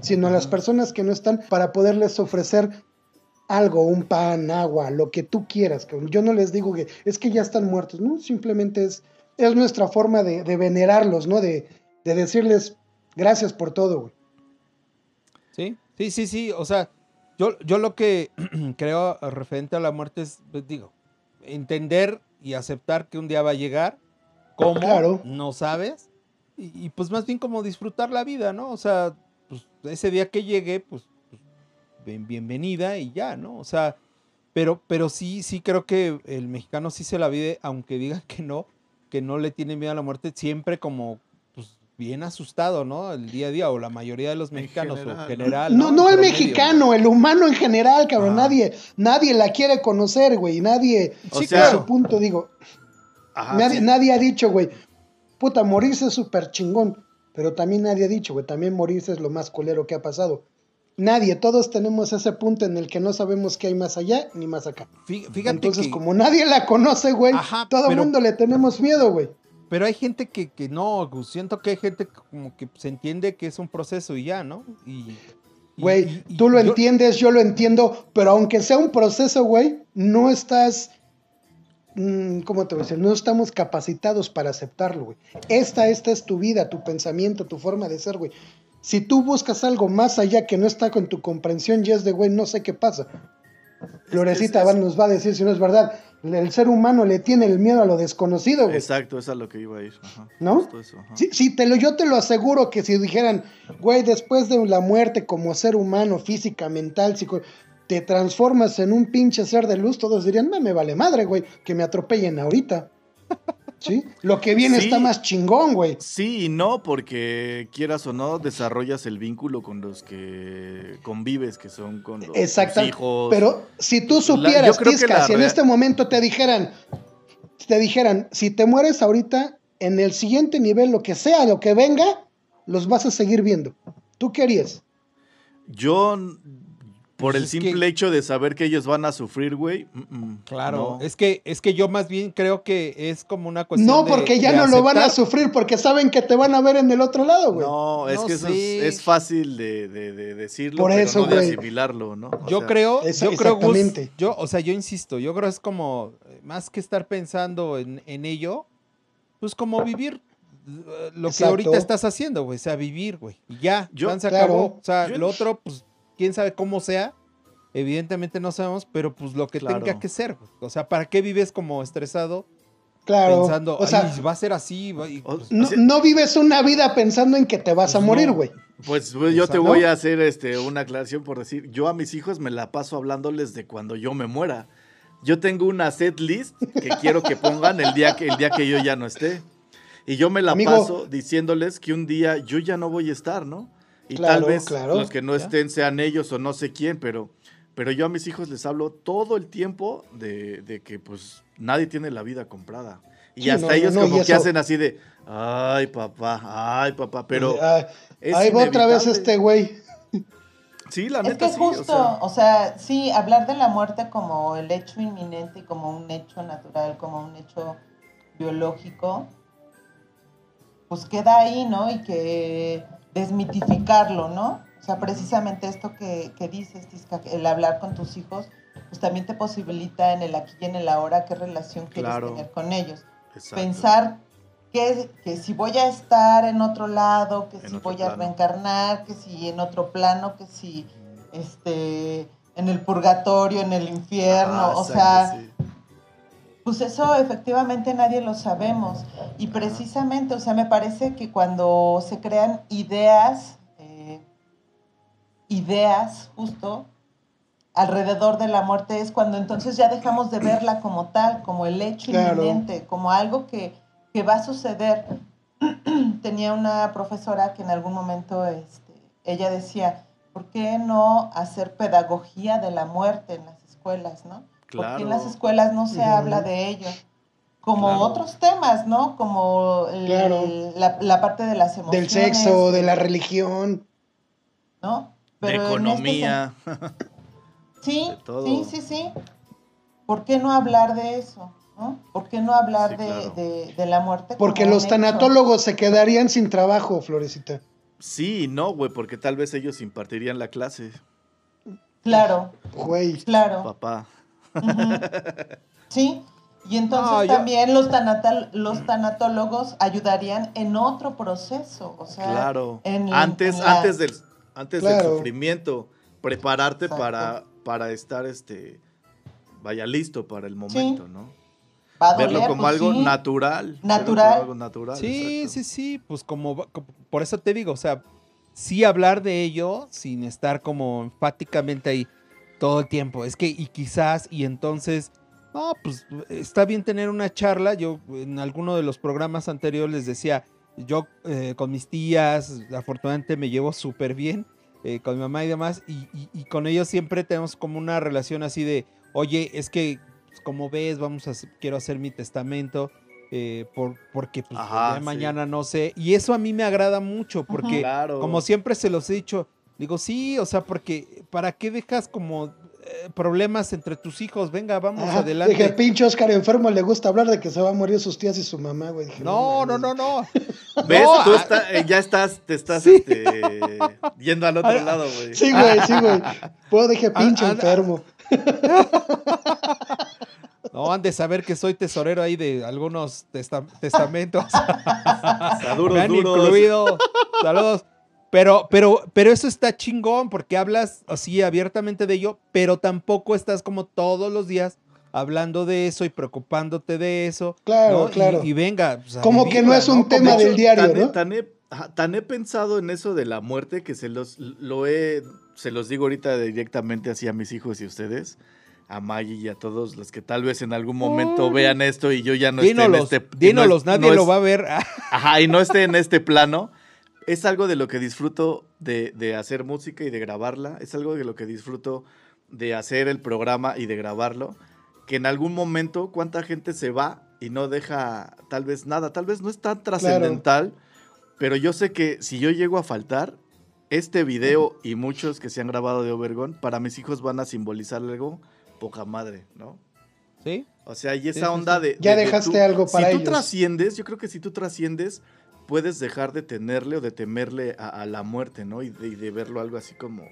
sino a las personas que no están para poderles ofrecer algo, un pan, agua, lo que tú quieras. Yo no les digo que es que ya están muertos, no, simplemente es es nuestra forma de, de venerarlos, ¿no? De, de, decirles gracias por todo, güey. Sí, sí, sí, sí. O sea, yo, yo lo que creo referente a la muerte es, pues, digo, entender y aceptar que un día va a llegar. ¿Cómo? Claro. No sabes. Y, y, pues más bien como disfrutar la vida, ¿no? O sea, pues ese día que llegue, pues, bien, bienvenida y ya, ¿no? O sea, pero, pero sí, sí creo que el mexicano sí se la vive, aunque diga que no, que no le tiene miedo a la muerte, siempre como, pues, bien asustado, ¿no? El día a día, o la mayoría de los mexicanos, general, o ¿no? general. No, no el Promedio. mexicano, el humano en general, cabrón. Ah. Nadie, nadie la quiere conocer, güey. Nadie, O sí, sea- a su punto, digo. Ajá, nadie, sí. nadie ha dicho, güey, puta, morirse es súper chingón. Pero también nadie ha dicho, güey, también morirse es lo más culero que ha pasado. Nadie, todos tenemos ese punto en el que no sabemos qué hay más allá ni más acá. Fí- Fíjate Entonces, que, como nadie la conoce, güey, Ajá, todo el pero- mundo le tenemos miedo, güey. pero hay gente que, que no, siento que hay gente que como que se entiende que es un proceso y ya, ¿no? Y, Güey, tú lo yo- entiendes, yo lo entiendo, pero aunque sea un proceso, güey, no estás, mm, ¿cómo te voy a decir? No estamos capacitados para aceptarlo, güey. Esta, esta es tu vida, tu pensamiento, tu forma de ser, güey. Si tú buscas algo más allá que no está con tu comprensión y es de, güey, no sé qué pasa. Florecita es- nos va a decir si no es verdad. El ser humano le tiene el miedo a lo desconocido, güey. Exacto, es a lo que iba a ir. Ajá. ¿No? Eso, ajá. Sí, sí, te lo, yo te lo aseguro que si dijeran, güey, después de la muerte como ser humano, física, mental, psico, te transformas en un pinche ser de luz, todos dirían, "Me- me vale madre, güey, que me atropellen ahorita. ¿Sí? Lo que viene Sí. está más chingón, güey. Sí y no, porque quieras o no, desarrollas el vínculo con los que convives, que son con los, Exacto. hijos. Pero si tú supieras, Tisca, la si en este momento te dijeran, te dijeran, si te mueres ahorita, en el siguiente nivel, lo que sea, lo que venga, los vas a seguir viendo. ¿Tú qué harías? Yo, por Pues el simple que- hecho de saber que ellos van a sufrir, güey. mm, mm, Claro, no. es que es que yo más bien creo que es como una cuestión No, de- porque ya de no lo van a sufrir, porque saben que te van a ver en el otro lado, güey. No, es No que eso es, es fácil de, de- de decirlo, Por pero eso, no de güey. asimilarlo, ¿no? O Yo sea, creo, Esa- yo creo, Gus, exactamente. yo, o sea, yo insisto, yo creo es como, más que estar pensando en, en ello, pues como vivir eh, lo que ahorita estás haciendo, güey, o sea, vivir, güey, y ya, Yo- se claro. acabó, o sea, Yo- lo otro, pues, quién sabe cómo sea, evidentemente no sabemos, pero pues lo que Claro. tenga que ser, o sea, ¿para qué vives como estresado Claro. pensando, o sea, "Ay, va a ser así, va- y, O- pues, no, Así- no vives una vida pensando en que te vas a Pues morir, no. güey. Pues, pues, yo te voy a hacer este, una aclaración por decir, yo a mis hijos me la paso hablándoles de cuando yo me muera. Yo tengo una set list que quiero que pongan el día que, el día que yo ya no esté. Y yo me la Amigo. paso diciéndoles que un día yo ya no voy a estar, ¿no? Y Claro, tal vez claro. los que no estén sean ellos o no sé quién, pero, pero yo a mis hijos les hablo todo el tiempo de, de que pues nadie tiene la vida comprada. Y Sí, hasta no, ellos no, como que eso- hacen así de, ay papá, ay papá, pero... Es ahí va otra vez este güey. Sí, la Es neta que sí, justo, o sea... sí, hablar de la muerte como el hecho inminente y como un hecho natural, como un hecho biológico, pues queda ahí, ¿no? Y que desmitificarlo, ¿no? O sea, precisamente esto que, que dices, Tisca, el hablar con tus hijos, pues también te posibilita en el aquí y en el ahora qué relación quieres Claro. tener con ellos. exacto. Pensar que, que si voy a estar en otro lado, que En si voy a reencarnar, que si en otro plano, que si este en el purgatorio, en el infierno, o sea, sí. Pues eso efectivamente nadie lo sabemos. Y precisamente, o sea, me parece que cuando se crean ideas, eh, ideas justo alrededor de la muerte es cuando entonces ya dejamos de verla como tal, como el hecho Claro. inminente, como algo que, que va a suceder. Tenía una profesora que en algún momento este, ella decía, ¿por qué no hacer pedagogía de la muerte en las escuelas, no? Porque en las escuelas no se habla de ello. Como Claro. otros temas, ¿no? Como el- Claro. la, la parte de las Del emociones. sexo, de la religión. ¿no? de en este economía. sen- sí, de sí, sí, sí. ¿Por qué no hablar de eso? ¿no? ¿Por qué no hablar Sí, de, claro. de- de la muerte? Porque los hecho? tanatólogos se quedarían sin trabajo, Florecita. Sí, y no, güey, porque tal vez ellos impartirían la clase, Claro, Güey. claro. papá. Sí, y entonces No, yo- también los, tanatal- los tanatólogos ayudarían en otro proceso, o sea, Claro. en- antes, en la- antes del, antes Claro. del sufrimiento, prepararte Exacto. para, para estar este vaya listo para el momento, ¿no? va a Verlo doler, como pues algo sí. natural. Natural. algo natural. Sí, exacto. sí, sí, pues como, como- por eso te digo, o sea, sí hablar de ello sin estar como enfáticamente ahí todo el tiempo. Es que, y quizás, y entonces, no, pues está bien tener una charla. Yo en alguno de los programas anteriores les decía, yo eh, con mis tías, afortunadamente me llevo súper bien, eh, con mi mamá y demás, y, y- y con ellos siempre tenemos como una relación así de, oye, es que, pues, como ves, vamos a, quiero hacer mi testamento, eh, por, porque pues, Ajá, ya sí. mañana no sé, y eso a mí me agrada mucho, porque Claro. como siempre se los he dicho, digo, sí, o sea, porque ¿para qué dejas como eh, problemas entre tus hijos? Venga, vamos Ajá, adelante. Dije, pinche Oscar enfermo, le gusta hablar de que se va a morir sus tías y su mamá, güey. Dije, No, no, no, no. ¿Ves? No, Tú ah, está- eh, ya estás, te estás Sí. este, yendo al otro Ah, lado, güey. Sí, güey, sí, güey. Puedo dije, pinche ah, ah, enfermo. No, han de saber que soy tesorero ahí de algunos testa- testamentos. A duros, Me han duros. incluido. Saludos. Pero, pero, pero eso está chingón porque hablas así abiertamente de ello, pero tampoco estás como todos los días hablando de eso y preocupándote de eso. Claro, ¿no? Y- claro. Y, venga. pues, Como que no es un tema hecho, del diario, tan, ¿no? Tan he, tan he pensado en eso de la muerte que se los, lo he, se los digo ahorita directamente así a mis hijos y a ustedes, a Maggie y a todos los que tal vez en algún momento Uy. vean esto y yo ya no esté en Dínolos, este... y no dínolos, es- nadie no lo va a ver. Ajá, y no esté en este plano. Es algo de lo que disfruto de, de hacer música y de grabarla. Es algo de lo que disfruto de hacer el programa y de grabarlo. Que en algún momento, ¿cuánta gente se va y no deja tal vez nada? Tal vez no es tan trascendental, pero yo sé que si yo llego a faltar, este video y muchos que se han grabado de Obergón, para mis hijos van a simbolizar algo poca madre, ¿no? ¿Sí? O sea, y esa sí, onda sí. de... Ya de- de dejaste tú- algo para Si tú ellos. trasciendes, yo creo que si tú trasciendes, puedes dejar de tenerle o de temerle a, la muerte, ¿no? Y de, verlo algo así como...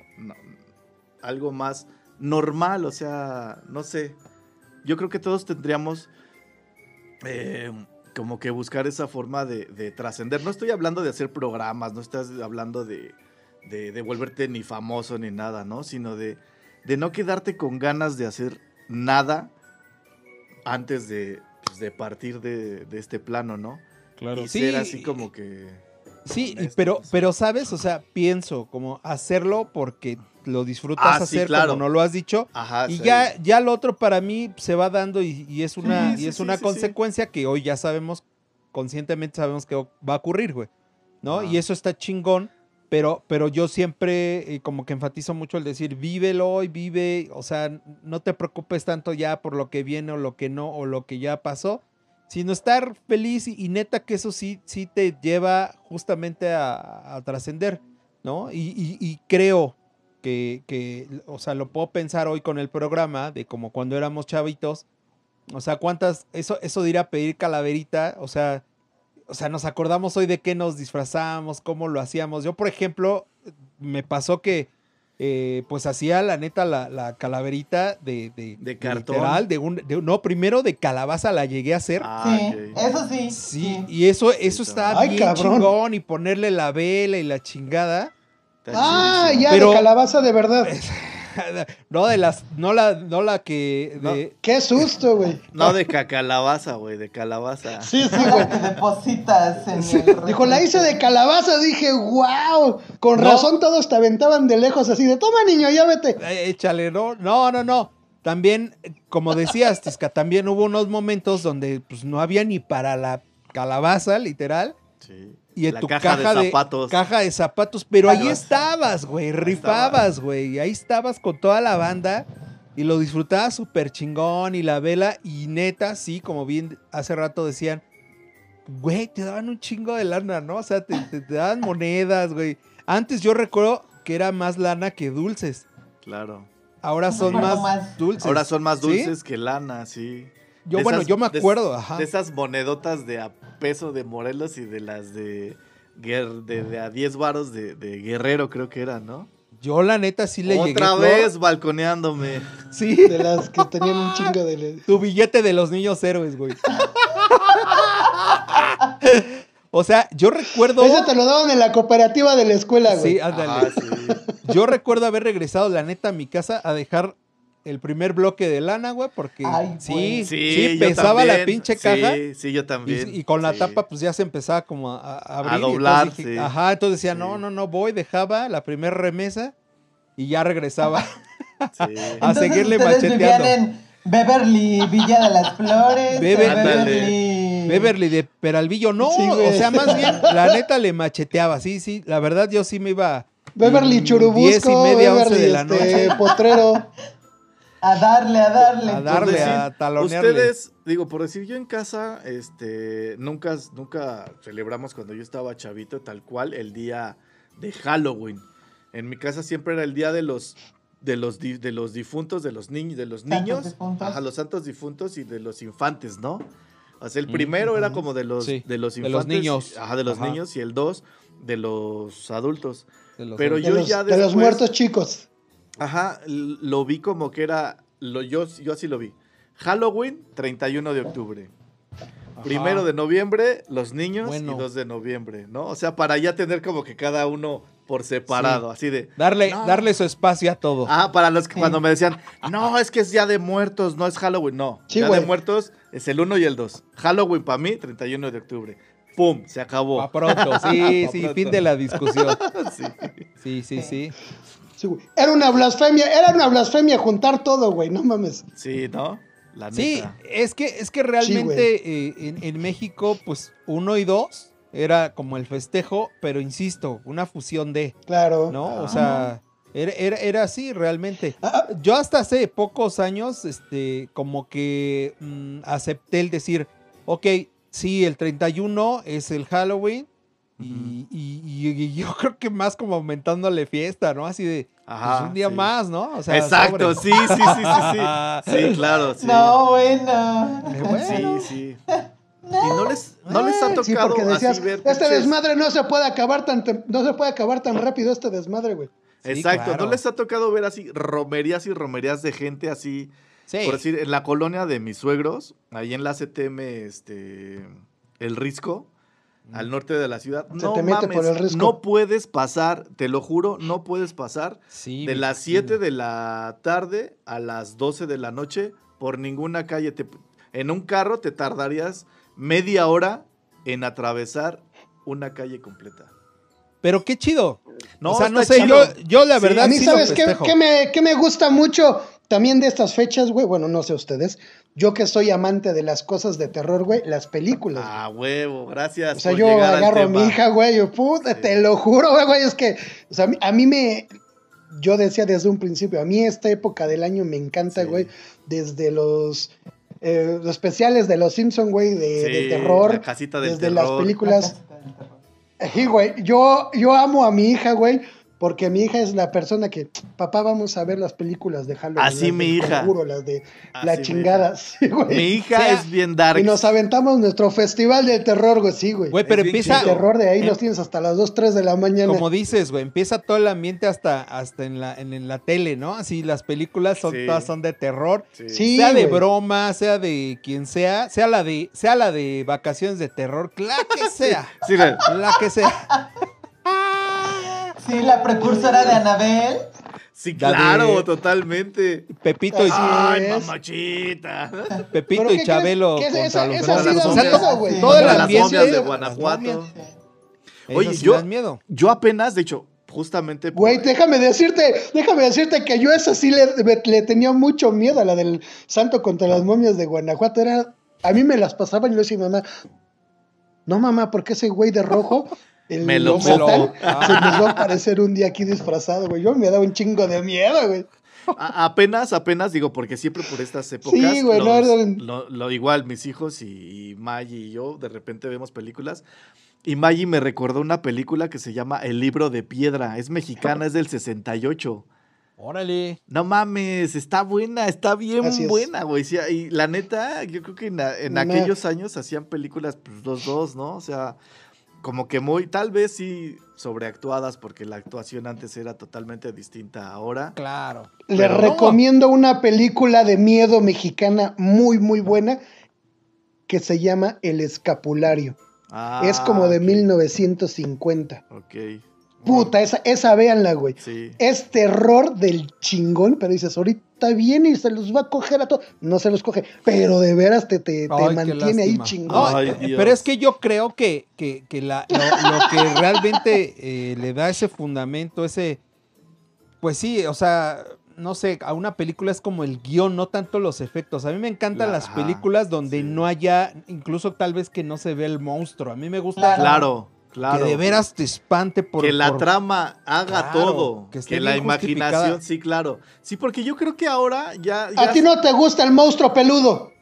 algo más normal, o sea, no sé. Yo creo que todos tendríamos... eh, como que buscar esa forma de, de trascender. No estoy hablando de hacer programas, no estás hablando de, de, de volverte ni famoso ni nada, ¿no? Sino de, de no quedarte con ganas de hacer nada antes de, pues, de partir de, de este plano, ¿no? Claro. Y Sí, ser así como que... Sí, y honestos. pero, pero sabes, o sea, pienso como hacerlo porque lo disfrutas Ah, sí, hacer claro. como no lo has dicho. Ajá, Y sí. ya, ya lo otro para mí se va dando y, y es una, Sí, y sí, es sí, una sí, sí. consecuencia que hoy ya sabemos, conscientemente sabemos que va a ocurrir, güey. ¿No? Y eso está chingón, pero, pero yo siempre eh, como que enfatizo mucho el decir, vívelo hoy, vive, o sea, no te preocupes tanto ya por lo que viene o lo que no, o lo que ya pasó, sino estar feliz y, neta que eso sí, sí te lleva justamente a, a trascender, ¿no? Y, y- creo que, que, o sea, lo puedo pensar hoy con el programa de como cuando éramos chavitos, o sea, cuántas, eso, eso de ir a pedir calaverita, o sea, o sea, nos acordamos hoy de qué nos disfrazábamos, cómo lo hacíamos. Yo, por ejemplo, me pasó que eh, pues hacía la neta la, la calaverita de, de, De cartón. literal, de un, de- no, primero de calabaza la llegué a hacer. Ah, sí, eso sí. Sí, y eso, eso está Ay, bien cabrón. chingón y ponerle la vela y la chingada. Está Ah, ya, Pero- de calabaza de verdad. no de las, no la, no la que No. de, Qué susto, güey. No de ca- calabaza, güey, de calabaza. Sí, sí, güey. que depositas en el Dijo, la hice de calabaza. Dije, wow. Con No. razón todos te aventaban de lejos así de, toma niño, ya vete. Eh, Échale, no, no, no, no. También, como decías, Tisca, también hubo unos momentos donde pues no había ni para la calabaza, literal. Sí. Y en La tu caja, caja, de zapatos. caja de zapatos, pero ahí estabas, güey, rifabas, güey. Ahí estabas con toda la banda y lo disfrutabas súper chingón y la vela y neta, sí, como bien hace rato decían, güey, te daban un chingo de lana, ¿no? O sea, te, te- te daban monedas, güey. Antes yo recuerdo que era más lana que dulces. Claro. Ahora son más, más. dulces. Ahora son más ¿Sí? dulces que lana, sí. Yo, De bueno, esas- yo me de- acuerdo, ajá. De esas monedotas de a peso de Morelos y de las de, de, de a 10 varos de, de Guerrero, creo que era, ¿no? Yo la neta sí le llegué. Otra vez balconeándome. Sí. De las que tenían un chingo de... Tu billete de los niños héroes, güey. o sea, yo recuerdo. Ese te lo daban en la cooperativa de la escuela, güey. Sí, ándale. Ah, sí. Yo recuerdo haber regresado, la neta, a mi casa a dejar el primer bloque de lana, güey, porque Ay, sí, güey. sí, Sí, yo pesaba la pinche Sí, caja. Sí, yo Y, también. y con la sí. tapa, pues ya se empezaba como a, a abrir. doblar, entonces dije- sí. Ajá, entonces decía, Sí. no, no, no, voy, dejaba la primera remesa y ya regresaba. Sí. a seguirle macheteando. en Beverly Villa de las Flores, Beverly Beverly de Peralvillo. No, Sí, o sea, más bien, la neta le macheteaba. Sí, sí, la verdad yo sí me iba. Beverly mm, Churubusco, diez y media, once Beverly de la este, noche. Potrero. A darle, a darle. A darle, decir, a talonearle. Ustedes, digo, por decir, yo en casa, este, nunca, nunca celebramos cuando yo estaba chavito, tal cual, el día de Halloween. En mi casa siempre era el día de los, de los, di- de los difuntos, de los niños, de los Santos niños, difuntos. ajá, los santos difuntos y de los infantes, ¿no? O sea, el primero era como de los, Sí, de los de infantes. los niños. Ajá, de los Ajá. niños y el dos de los adultos. de los pero De yo los, ya de los después- muertos chicos. Ajá, lo vi como que era, lo, yo, yo así lo vi. Halloween, 31 de octubre. Ajá. Primero de noviembre, los niños Bueno. y 2 de noviembre, ¿no? O sea, para ya tener como que cada uno por separado, así de... Darle, No. darle su espacio a todo. Ah, para los que Sí. cuando me decían, no, es que es Día de Muertos, no es Halloween, no. Sí, Día de Muertos es el 1 y el 2. Halloween para mí, 31 de octubre. ¡Pum! Se acabó. Pa' pronto, sí, Pa' sí, pronto. fin de la discusión. Sí. Sí, sí, sí. Sí, güey. Era una blasfemia, era una blasfemia juntar todo, güey, no mames. Sí, ¿no? La Sí, es que, es que realmente eh, en, en México, pues uno y dos era como el festejo, pero insisto, una fusión de, Claro. ¿no? O sea, era, era, era así realmente. Ah, Yo hasta hace pocos años, este, como que mm, acepté el decir, ok, sí, el 31 es el Halloween. Y, y- y- y yo creo que más como aumentándole fiesta, ¿no? Así de Ajá, pues, un día sí. más, ¿no? O sea, Exacto, sobre. sí, sí, sí, sí, sí. Sí, claro, sí. No, bueno. Eh, bueno. Sí, sí. Y no les, no les ha tocado Sí, porque decías, así ver este pinches- desmadre no se puede acabar tan no se puede acabar tan rápido este desmadre, güey. Sí, Exacto, claro. no les ha tocado ver así romerías y romerías de gente así. Sí. Por decir, en la colonia de mis suegros, ahí en la CTM, este, el Risco, al norte de la ciudad. Se no te mete mames, por el Risco. no puedes pasar, te lo juro, no puedes pasar Sí, de las imagino. 7 de la tarde a las 12 de la noche por ninguna calle. Te- en un carro te tardarías media hora en atravesar una calle completa. Pero qué chido. No, o sea, no sé, chido. yo, yo la Sí, verdad A mí, sí ¿sabes qué, me, qué me gusta mucho también de estas fechas, güey? Bueno, no sé ustedes. Yo que soy amante de las cosas de terror, güey, las películas. Ah, huevo, gracias. O sea, por yo agarro a mi hija, güey, yo, puta, Sí. te lo juro, güey, güey, es que, o sea, a mí- a mí me, yo decía desde un principio, a mí esta época del año me encanta, Sí. güey, desde los, eh, los especiales de los Simpson, güey, de, terror, la casita del desde las terror. películas, Sí, güey, yo, yo amo a mi hija, güey, porque mi hija es la persona que, papá, vamos a ver las películas de Halloween. Así las mi hija. Conjuro, las de Así la mi chingada, sí, güey. Mi hija sea, es bien dark. Y nos aventamos nuestro festival del terror, güey, sí, güey. Güey, pero empieza, El terror de ahí em- los tienes hasta las 2, 3 de la mañana. como dices, güey, empieza todo el ambiente hasta, hasta en, la, en, en la tele, ¿no? Así las películas son, Sí. todas son de terror. Sí. Sí, sea de güey. broma, sea de quien sea, sea la de, sea la de vacaciones de terror, la que sea. Sí, La que sea. Sí, la precursora de Anabel. sí, La claro, de- totalmente. Pepito y, Ay, mamachita. Pepito ¿Pero y qué Chabelo? ¿Qué es esa- esa sí da miedo, güey. todo el Las momias de Guanajuato. Oye, sí yo- miedo. Yo apenas, de hecho, justamente. por- Güey, déjame decirte, déjame decirte que yo esa sí le, le tenía mucho miedo a la del santo contra las momias de Guanajuato. Era, a mí me las pasaban y yo decía, mamá, no mamá, porque ese güey de rojo, el Me lo- lo- se nos va a aparecer un día aquí disfrazado, güey. Yo me daba un chingo de miedo, güey. A- apenas, apenas digo, porque siempre por estas épocas. Sí, güey, no, los- lo, lo igual, mis hijos y, y Maggie y yo, de repente vemos películas. Y Maggie me recordó una película que se llama El libro de piedra. Es mexicana, es del 68. Órale. No mames, está buena, está bien Así buena, güey. Sí, y la neta, yo creo que en, aquellos años hacían películas, pues, los dos, ¿no? O sea, como que muy, tal vez sí sobreactuadas, porque la actuación antes era totalmente distinta ahora. Claro. Le Pero- recomiendo una película de miedo mexicana muy, muy buena que se llama El Escapulario. Ah, es como de ok, 1950. Ok. Puta, esa, esa véanla, güey. Sí. Es terror del chingón, pero dices, ahorita viene y se los va a coger a todos. No se los coge, pero de veras te, te, te Ay, qué mantiene ahí chingón. Ay, eh, pero es que yo creo que, que, que la- lo, lo que realmente eh, le da ese fundamento, ese. Pues sí, o sea, no sé, a una película es como el guion, no tanto los efectos. A mí me encantan La- las películas donde sí. no haya, incluso tal vez que no se ve el monstruo. A mí me gusta Claro. Claro, que de veras te espante por... que la por- trama haga Claro, todo. que Que, la imaginación, sí, claro. Sí, porque yo creo que ahora ya. A ti no te gusta el monstruo peludo.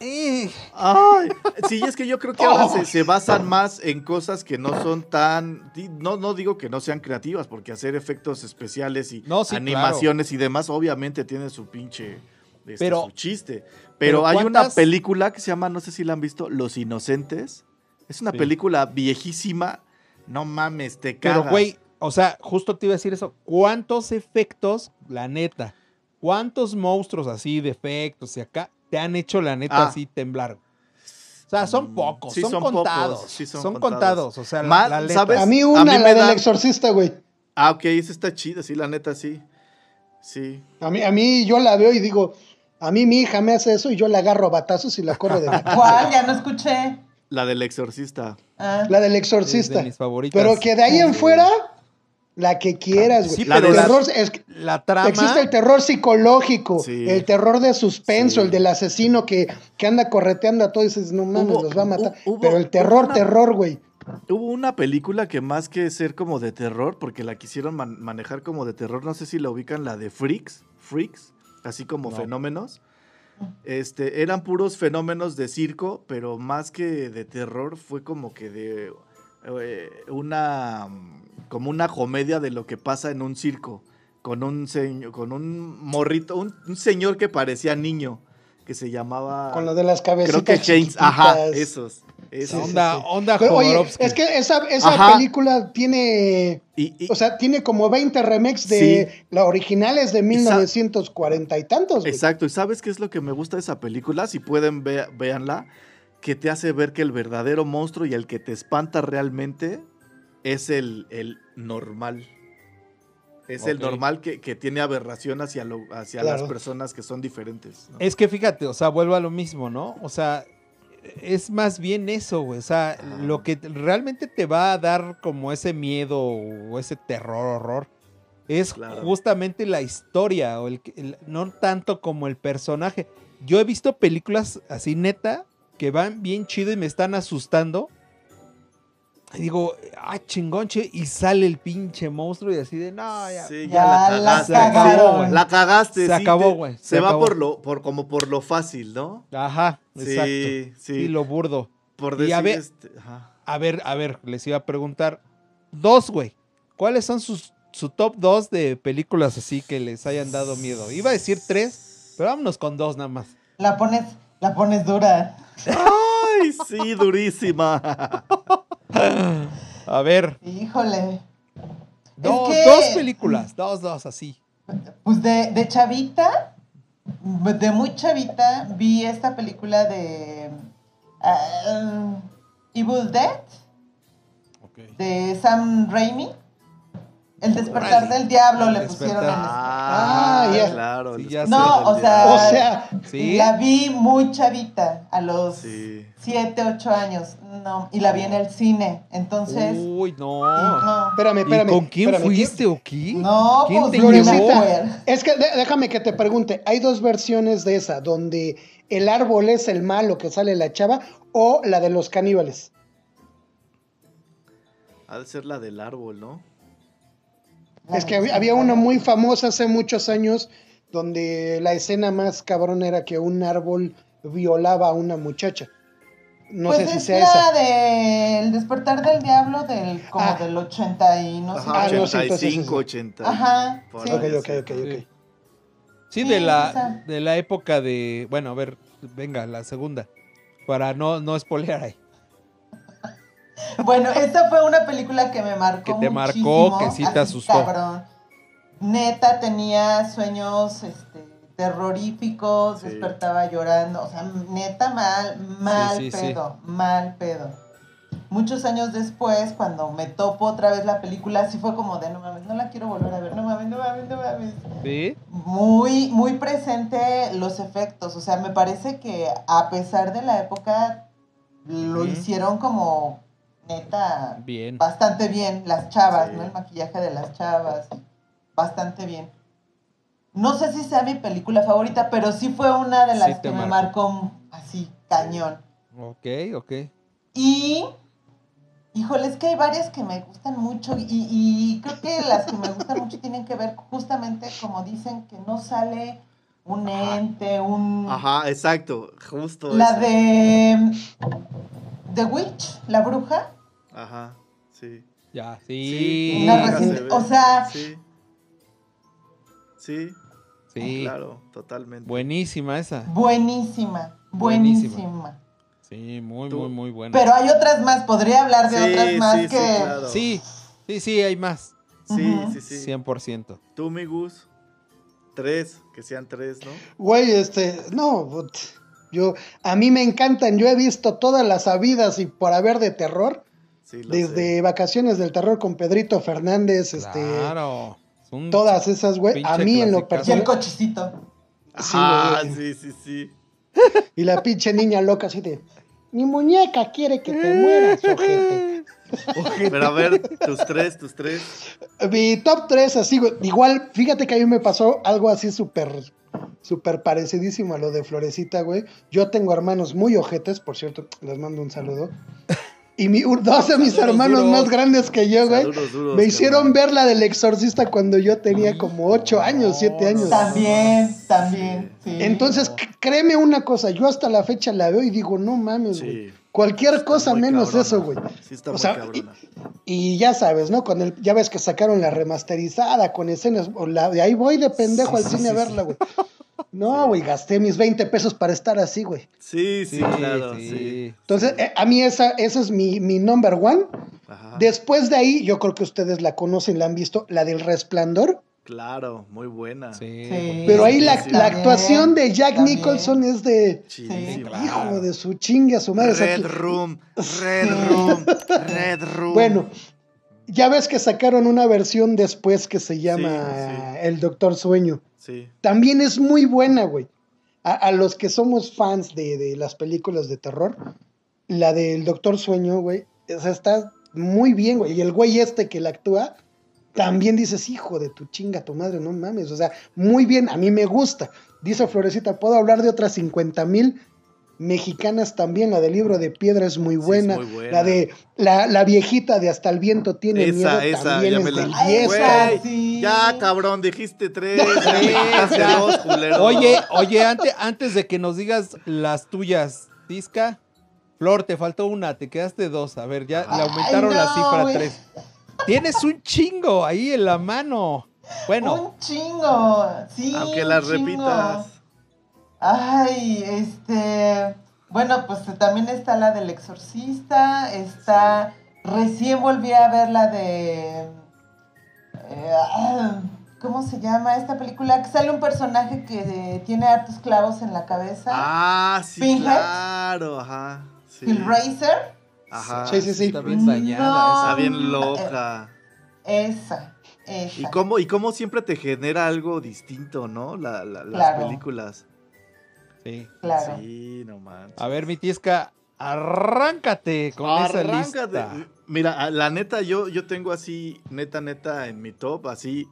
Eh, Ay, sí, es que yo creo que ahora se, se basan más en cosas que no son tan. No, no digo que no sean creativas, porque hacer efectos especiales y No, sí, animaciones y demás, obviamente tiene su pinche. este, Pero- su chiste. Pero, pero hay una ¿cuántas- película que se llama, no sé si la han visto, Los Inocentes. Es una Sí. película viejísima. No mames, te cagas. pero, güey, o sea, justo te iba a decir eso. ¿Cuántos efectos, la neta, cuántos monstruos así de efectos y acá te han hecho la neta Ah. así temblar? O sea, son Mm, pocos, sí, son, son pocos, contados. sí, son son, contados. contados. o sea, la- Más, la, neta. ¿sabes? A mí A una, mí la me del exorcista, güey. Ah, ok, esa está chida, sí, la neta, sí. Sí. A mí, a mí yo la veo y digo, a mí mi hija me hace eso y yo la agarro a batazos y la corro de la casa. ¿Cuál? Ya no escuché. La del exorcista. Ah. La del Es exorcista. de mis favoritas. Pero que de ahí en fuera, la que quieras, güey. Sí, La El terror es que La trama. existe el terror psicológico, Sí. el terror de suspenso, Sí. el del asesino que, que anda correteando a todos y dices, no mames, Hubo- los va a matar. hubo- Pero el terror, una- terror, güey. Hubo una película que más que ser como de terror, porque la quisieron man- manejar como de terror, no sé si la ubican, la de Freaks, Freaks, así como No. fenómenos. Este, eran puros fenómenos de circo, pero más que de terror fue como que de eh, una como una comedia de lo que pasa en un circo con un señor, con un morrito, un, un señor que parecía niño que se llamaba Con lo de las cabecitas creo que ajá, esos, esos. Sí, onda, sí. onda Pero, oye, es que esa, esa película tiene, Y- y- o sea, tiene como 20 remakes de Sí. la original es de sa- 1940 y tantos, güey. Exacto, y ¿sabes qué es lo que me gusta de esa película? Si pueden, ve- véanla, que te hace ver que el verdadero monstruo y el que te espanta realmente es el, el normal. Es el normal que, que tiene aberración hacia, lo, hacia las personas que son diferentes. ¿no? Es que fíjate, o sea, vuelvo a lo mismo, ¿no? O sea, es más bien eso, güey. O sea, Ajá. lo que te- realmente te va a dar como ese miedo o ese terror, horror, es Claro. justamente la historia, o el, el- no tanto como el personaje. Yo he visto películas así neta que van bien chido y me están asustando. Y digo, ah, chingón, che, y sale el pinche monstruo y así de, no, ya. Sí, Ya la cagaste. cagaron. La cagaste. Se sí, acabó, güey, Se, se va acabó. por lo, por, como por lo fácil, ¿no? Ajá, exacto. Sí, sí. Sí, lo burdo. Por y decir a ver- este, ajá. A ver, a ver, les iba a preguntar. Dos, güey. ¿Cuáles son sus, su top dos de películas así que les hayan dado miedo? Iba a decir tres, pero vámonos con dos nada más. La pones, la pones dura. Ay, sí, durísima. A ver, Híjole. dos, que- dos películas, dos, dos, así. Pues de, de chavita, de muy chavita, vi esta película de ah, Evil Dead de Sam Raimi. El despertar del diablo le El pusieron en despertar. Ah, Ah, ya. claro. Sí, el ya No, o sea, diablo. O sea, Sí. La vi muy chavita, a los Sí. 7, 8 años. No, y la vi en el cine. Entonces, Uy, no. no. espérame, ¿Y espérame. con quién espérame, fuiste o qué? No, ¿Quién pues. Es que de- déjame que te pregunte, hay dos versiones de esa, donde el árbol es el malo que sale la chava o la de los caníbales. Ha de ser la del árbol, ¿no? Es que había, había una muy famosa hace muchos años donde la escena más cabrón era que un árbol violaba a una muchacha. No pues sé si es sea la esa. del despertar del diablo del como Ah. del 80 y no sé. Ah, qué. no, sí, entonces 85, sí. 80. Ajá, sí. Ok, ok, ok, ok. Sí, Sí, de la, esa. de la época de. Bueno, a ver, venga, la segunda. Para no, no spoilear ahí. Bueno, esta fue una película que me marcó Que te marcó, muchísimo, que sí te asustó. Cabrón. Neta tenía sueños este terroríficos, Sí. despertaba llorando, o sea, neta mal, mal Sí, sí, sí. pedo, mal pedo. Muchos años después, cuando me topo otra vez la película, sí fue como de no mames, no la quiero volver a ver, no mames, no mames, no mames. ¿Sí? Muy, muy presente los efectos. O sea, me parece que a pesar de la época, lo hicieron como neta Bien. bastante bien. Las chavas. ¿no? El maquillaje de las chavas. Bastante bien. No sé si sea mi película favorita, pero sí fue una de las Sí que me marcó. así, cañón. Ok, ok. Y, híjole, es que hay varias que me gustan mucho y, y creo que las que me gustan mucho tienen que ver justamente como dicen que no sale un ente, un... Ajá, exacto, justo. La eso. de The Witch, la bruja. Ajá, sí. Ya, Sí, sí. Una nunca reciente- se ve. o sea- Sí. Sí, Sí. claro, totalmente. Buenísima esa. Buenísima, Buenísima. buenísima. Sí, muy, Tú- muy, muy buena. Pero hay otras más, podría hablar de Sí, otras más sí, sí, que... claro. Sí, sí, sí, hay más. Sí, Ujú. sí, sí. 100%. Tú, mi Gus, tres, que sean tres, ¿no? Güey, este, no, yo, a mí me encantan, yo he visto todas las habidas y por haber de terror, Sí, lo desde sé. Vacaciones del Terror con Pedrito Fernández, este, Claro. Un- todas esas, güey, a mí en lo clasicazo. Y el personal, cochecito. sí, Ah, güey. sí, sí, sí. y la pinche niña loca así de, mi muñeca quiere que te mueras, ojete. Pero a ver, tus tres, tus tres. Mi top 3, así, güey. Igual, fíjate que a mí me pasó algo así súper, súper parecidísimo a lo de Florecita, güey. Yo tengo hermanos muy ojetes, por cierto, les mando un saludo. Y mi, dos de mis Saludos hermanos duros. más grandes que yo, güey, duros, me hicieron ver la del exorcista cuando yo tenía como 8 años, 7 años. También, también. Sí. Entonces, créeme una cosa, yo hasta la fecha la veo y digo, no mames, güey. Sí. Cualquier Está cosa menos cabrona. eso, güey. Sí, está O sea, cabrona. Y ya sabes, ¿no? Con el, ya ves que sacaron la remasterizada con escenas, o la, de ahí voy de pendejo al cine a verla, güey. No, güey, gasté mis 20 pesos para estar así, güey. Sí, sí, claro, sí. Entonces, eh, a mí esa, esa es mi, mi number one. Ajá. Después de ahí, yo creo que ustedes la conocen, la han visto, la del resplandor. Claro, muy buena. Sí. Sí. Pero ahí la, sí, la actuación de Jack también. Nicholson es de hijo de su chingue a su madre. Red Room, Red Room, Red Room. Bueno, ya ves que sacaron una versión después que se llama sí. El Doctor Sueño. Sí, También es muy buena, güey. A, a los que somos fans de, de las películas de terror, la del Doctor Sueño, güey, o sea, está muy bien, güey. Y el güey este que la actúa, también dices, hijo de tu chinga, tu madre, no mames. O sea, muy bien, a mí me gusta. Dice Florecita, puedo hablar de otras 50 mil mexicanas también. La del libro de piedra es muy Sí, es buena. muy buena. La de la, la viejita de Hasta el viento tiene esa, miedo esa, también ya es me la... Ay. Güey, sí. ya, cabrón, dijiste tres. Oye, oye, antes, antes de que nos digas las tuyas, Tisca, Flor, te faltó una, te quedaste dos. A ver, ya le Ay, aumentaron la cifra tres. Tienes un chingo ahí en la mano. Bueno, Un chingo. Sí. Aunque un las chingo. repitas. Ay, este. Bueno, pues también está la del exorcista. Está. Recién volví a ver la de. eh, ah, ¿Cómo se llama esta película? Que sale un personaje que tiene hartos clavos en la cabeza. Ah, sí, Pinhead. claro, ajá. Sí. Hellraiser. Ajá. Sí, sí, sí. está bien dañada No. Está bien loca. Esa. Esa. Y cómo, y cómo siempre te genera algo distinto, ¿no? La, la- las Claro. películas. Sí. Claro. Sí, no manches. A ver, mi Tisca, arráncate con esa Arráncate. lista. Mira, la neta, yo, yo tengo así, neta, neta, en mi top, así,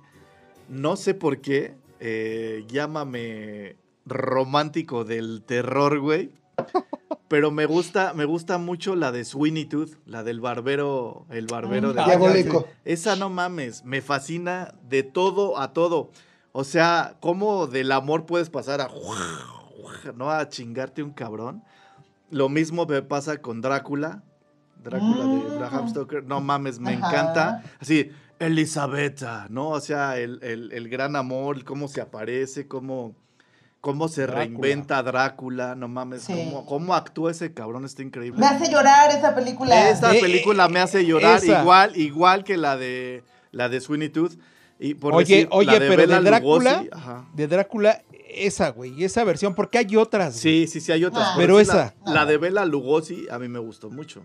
no sé por qué, eh, llámame romántico del terror, güey. Pero me gusta, me gusta mucho la de Sweeney Tooth, la del barbero, el barbero de Ah, Diabólico. Esa no mames, me fascina de todo a todo. O sea, cómo del amor puedes pasar a no a chingarte un cabrón. Lo mismo me pasa con Drácula. Drácula de Mm. Bram Stoker. No mames, me Ajá. encanta. Así, Elisabetta, ¿no? O sea, el, el- el gran amor, cómo se aparece, cómo, cómo se Drácula. reinventa Drácula. No mames, Sí. cómo, cómo actúa ese cabrón, está increíble. Me hace llorar esa película. Esta Eh, película me hace llorar esa. igual, igual que la de la de Sweeney Tooth. Y por Oye, decir, oye, la de pero de Bela Drácula, Lugosi, de Drácula, esa, güey, esa versión, porque hay otras. güey. Sí, sí, sí, hay otras. Ah. Pero esa. La, la de Bela Lugosi a mí me gustó mucho.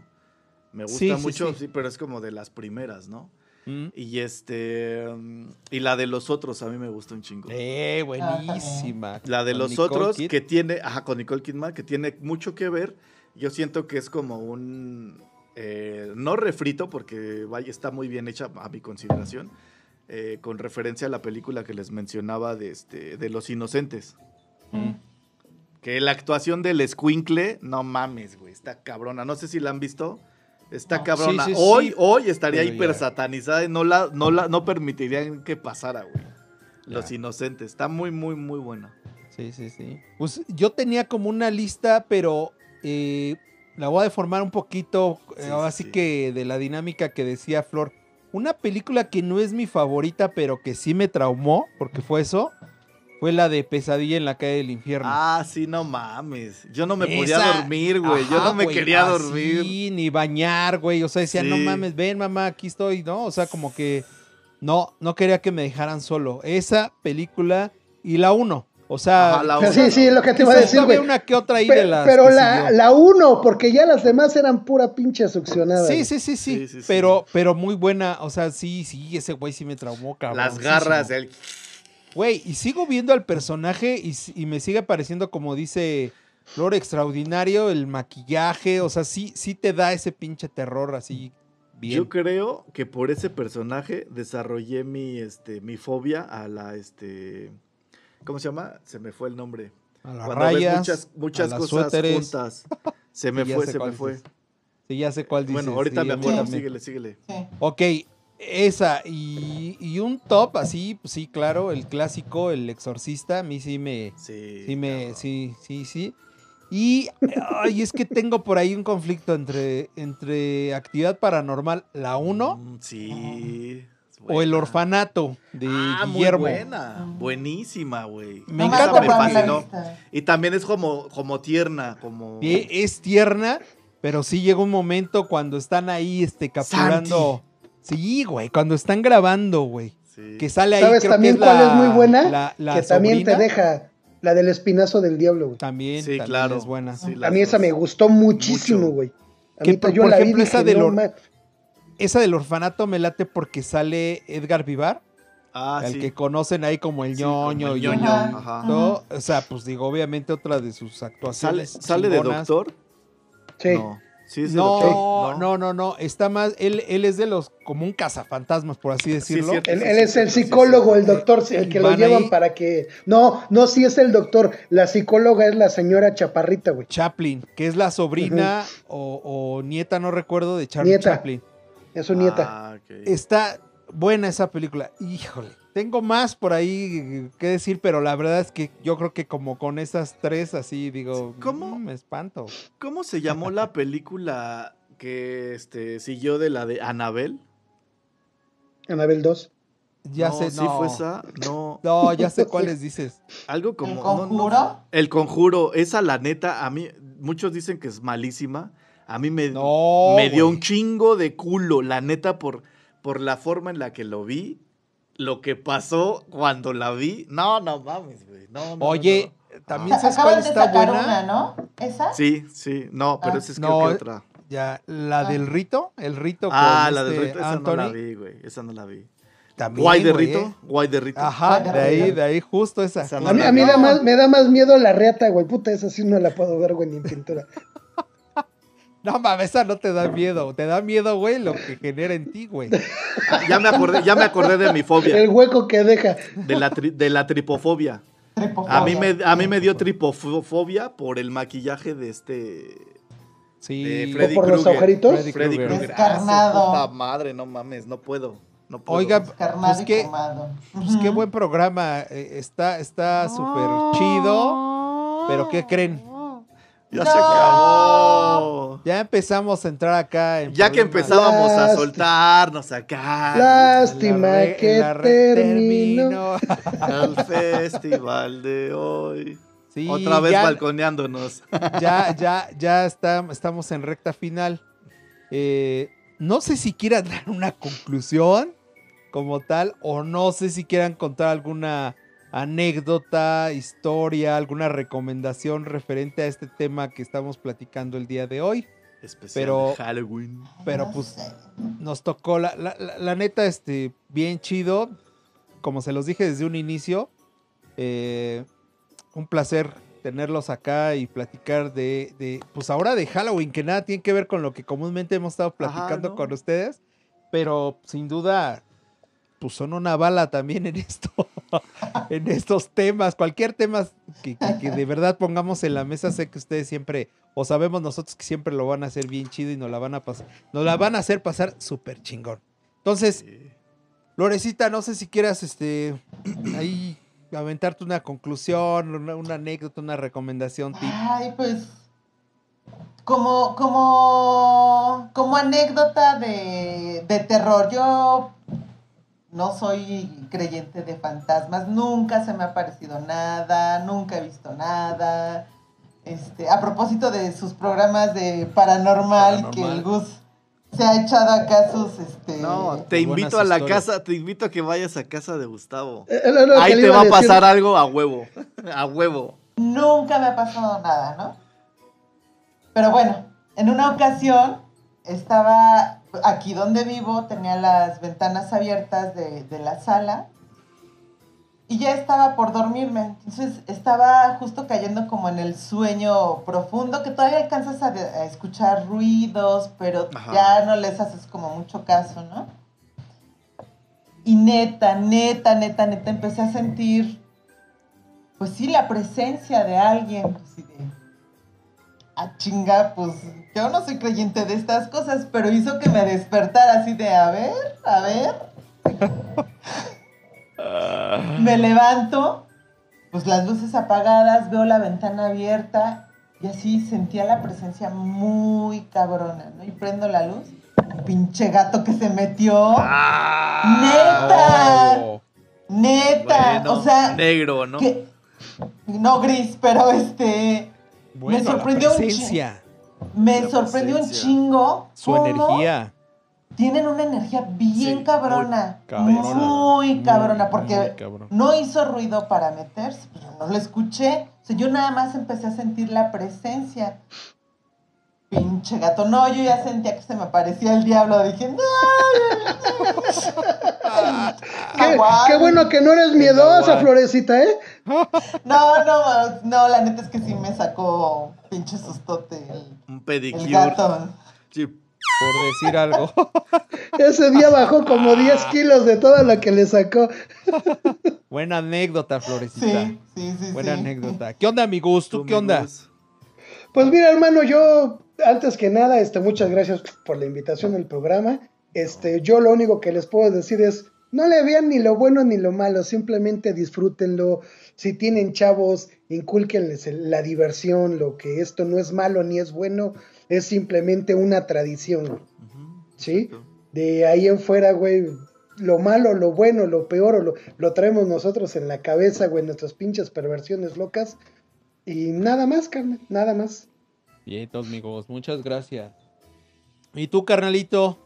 Me gusta Sí, mucho, sí. sí, pero es como de las primeras, ¿no? Mm. Y este. mm, Y la de los otros a mí me gusta un chingo. Eh, buenísima. La de los Nicole otros, Kid. que tiene, ajá, con Nicole Kidman, que tiene mucho que ver. Yo siento que es como un, eh, no refrito, porque vaya, está muy bien hecha a mi consideración. Eh, con referencia a la película que les mencionaba de, este, de Los Inocentes. Mm. Que la actuación del Squinkle, no mames, güey, está cabrona. No sé si la han visto. Está No. cabrona. Sí, sí, hoy, sí, hoy estaría pero ya. hiper satanizada y no la, no la, no permitirían que pasara, güey. Los. Inocentes. Está muy, muy, muy buena. Sí, sí, sí. Pues yo tenía como una lista, pero eh, la voy a deformar un poquito, eh, Sí, ahora sí, sí sí. que de la dinámica que decía Flor. Una película que no es mi favorita, pero que sí me traumó, porque fue eso, fue la de Pesadilla en la calle del infierno. Ah, sí, no mames. Yo no me podía dormir, güey. Yo no me güey, quería así, dormir. ni bañar, güey. O sea, decía, no mames, ven, mamá, aquí estoy, ¿no? O sea, como que no, no quería que me dejaran solo. Esa película y la uno. O sea, Ajá, Pero sí, sí, lo que te iba a decir, güey. una que otra ahí Pe- de las Pero la, la uno, porque ya las demás eran pura pinche succionada. Sí, sí, sí, sí, Sí, sí, sí. Pero, pero muy buena. O sea, sí, sí, ese güey sí me traumó, cabrón. Las garras, el... Güey, y sigo viendo al personaje y me sigue pareciendo, como dice Flor, extraordinario, el maquillaje. O sea, sí, sí te da ese pinche terror así bien. Yo creo que por ese personaje desarrollé mi, este, mi fobia a la, este, ¿cómo se llama? Se me fue el nombre. a las Cuando ves rayas, muchas, muchas a cosas suéteres. juntas. Se me Sí, fue, se me fue. dices. Sí, ya sé cuál dices. Bueno, ahorita sí, me acuerdo. también. Síguele, síguele. Sí. Ok, esa y, y un top así, pues sí, claro, el clásico, el exorcista, a mí sí me, Sí. sí me, sí, sí, sí. Y ay, es que tengo por ahí un conflicto entre, entre actividad paranormal, la 1 Mm, sí. O el orfanato de Ah, muy Guillermo. buena. Mm. Buenísima, güey. Me No encanta me de fascinó. Y también es como, como tierna, como... Es tierna, pero sí llega un momento cuando están ahí este, capturando. Sí, güey, cuando están grabando, güey. Sí. Que sale ahí. ¿Sabes creo que también es cuál la- es muy buena? la- la que también te deja la del espinazo del diablo, güey. También, Sí, también claro. es buena. Sí, A mí esa me gustó muchísimo, güey. Que mí por- yo por la vi ejemplo, esa del no or- ma- Esa del orfanato me late porque sale Edgar Vivar, Ah, el sí. que conocen ahí como el Sí, como ñoño. el y ñoño, Ajá. ajá. todo. O sea, pues digo, obviamente otra de sus ¿Sale, actuaciones. sale de chingonas. doctor? Sí. No. Sí, es de No, doctor. no, no, no. Está más. Él, él es de los. como un cazafantasmas, por así decirlo. cierto. Él, Sí, él sí, es el psicólogo, sí. el doctor, el que lo Van llevan ahí. para que... No, no, sí es el doctor. La psicóloga es la señora Chaparrita, güey. Chaplin, que es la sobrina o, o nieta, no recuerdo, de Charlie Nieta. Chaplin. Es su nieta. Ah. Está buena esa película. Híjole. Tengo más por ahí que decir, pero la verdad es que yo creo que como con esas tres así digo, ¿Cómo? "Mm, me espanto. ¿Cómo se llamó la película que este, siguió de la de Anabel? Anabel 2. Ya no, sé, sí no. fue esa. No, No, ya sé cuáles dices. algo como. ¿El no, no, conjuro? el conjuro, esa la neta, a mí, muchos dicen que es malísima. A mí me, No, me dio un chingo de culo, la neta, por, por la forma en la que lo vi, lo que pasó cuando la vi. No, no mames, güey. No, no, no, Oye, no. también Ah. sabes cuál de está sacar buena. una, ¿no? ¿Esa? Sí, sí, no, pero Ah. esa es No, creo que otra. Ya, la Ah. del rito, el rito Ah, con la del este rito, esa Anthony. no la vi, güey. Esa no la vi. También, Guay de güey, rito, eh. guay de rito. Ajá, de ahí, de ahí, justo esa. Esa no A mí, a da más, me da más miedo la reata, güey. Puta, esa sí no la puedo ver, güey, ni en pintura. No mames, esa no te da miedo. Te da miedo, güey, lo que genera en ti, güey. Ya me acordé, ya me acordé de mi El fobia, hueco que deja. de la, tri- de la tripofobia. Tripofobia. A mí me, a mí me dio tripofobia por el maquillaje de este Sí. de Freddy por los Krueger. agujeritos? Freddy Freddy Krueger. Ah, puta madre, no mames, no puedo. No puedo. Oiga, Descarnado pues qué, pues qué buen programa. eh, está está súper chido. Pero ¿qué creen? Ya No. se acabó. Ya empezamos a entrar acá en Ya que empezábamos a soltarnos acá Lástima re- que terminó. al festival de hoy. Sí, Otra vez ya, balconeándonos. ya, ya, ya está- estamos en recta final. Eh, no sé si quieran dar una conclusión como tal, o no sé si quieran contar alguna anécdota, historia, alguna recomendación referente a este tema que estamos platicando el día de hoy. Especial Pero- de Halloween. Pero No pues sé. nos tocó, la, la- la- la neta, este, bien chido. Como se los dije desde un inicio, eh, un placer tenerlos acá y platicar de, de, pues ahora de Halloween, que nada tiene que ver con lo que comúnmente hemos estado platicando ¿no? con ustedes, pero sin duda pues son una bala también en esto, en estos temas, cualquier tema que, que- que de verdad pongamos en la mesa, sé que ustedes siempre, o sabemos nosotros que siempre lo van a hacer bien chido y nos la van a pasar, nos la van a hacer pasar súper chingón. Entonces. Lorecita, no sé si quieras este ahí aventarte una conclusión, una, una anécdota, una recomendación, tip. Ay, pues. Como, como, como anécdota de, de terror, yo no soy creyente de fantasmas, nunca se me ha parecido nada, nunca he visto nada. Este, a propósito de sus programas de paranormal, que el Gus se ha echado acá sus este No, te invito a la historias. casa, te invito a que vayas a casa de Gustavo. Eh, eh, Ahí te va a decir. pasar algo a huevo. A huevo. Nunca me ha pasado nada, ¿no? Pero bueno, en una ocasión estaba aquí donde vivo, tenía las ventanas abiertas de, de la sala y ya estaba por dormirme. Entonces estaba justo cayendo como en el sueño profundo, que todavía alcanzas a, escuchar ruidos, pero Ajá. ya no les haces como mucho caso, ¿no? Y neta, neta, neta, neta, empecé a sentir pues sí, la presencia de alguien, así de, a chinga, pues yo no soy creyente de estas cosas, pero hizo que me despertara así de, a ver, a ver. me levanto, pues las luces apagadas, veo la ventana abierta y así sentía la presencia muy cabrona, ¿no? Y prendo la luz, un pinche gato que se metió. ¡Neta! Oh, Neta, Bueno, o sea, negro, ¿no? que- no gris, pero este bueno, la sorprendió un presencia, me La sorprendió un chingo. su cómo energía. Tienen una energía bien Sí, cabrona, muy cabrona. muy cabrona, porque muy cabrón. no hizo ruido para meterse, pues yo no lo escuché. O sea, yo nada más empecé a sentir la presencia. Pinche gato, no, yo ya sentía que se me parecía el diablo. Dije, no, Qué, bueno que no eres miedosa. Florecita, ¿eh? No, no, no, la neta es que sí me sacó pinche sustote el, Un el pedicure. gato. Sí. Por decir algo. Ese día bajó como 10 kilos de todo lo que le sacó. Buena anécdota, Florecita. Sí, sí, sí. Buena sí. anécdota. ¿Qué onda, mi gusto? Tú, ¿Qué onda? amigos. Pues mira, hermano, yo, antes que nada, este, muchas gracias por la invitación al programa. Este, yo lo único que les puedo decir es, no le vean ni lo bueno ni lo malo, simplemente disfrútenlo. Si tienen chavos, incúlquenles el- la diversión, lo que esto no es malo ni es bueno, es simplemente una tradición, ¿sí? exacto. De ahí en fuera, güey, lo malo, lo bueno, lo peor, o lo, lo traemos nosotros en la cabeza, güey, nuestras pinches perversiones locas. Y nada más, carnal, nada más. Bien, todos amigos, muchas gracias. ¿Y tú, carnalito?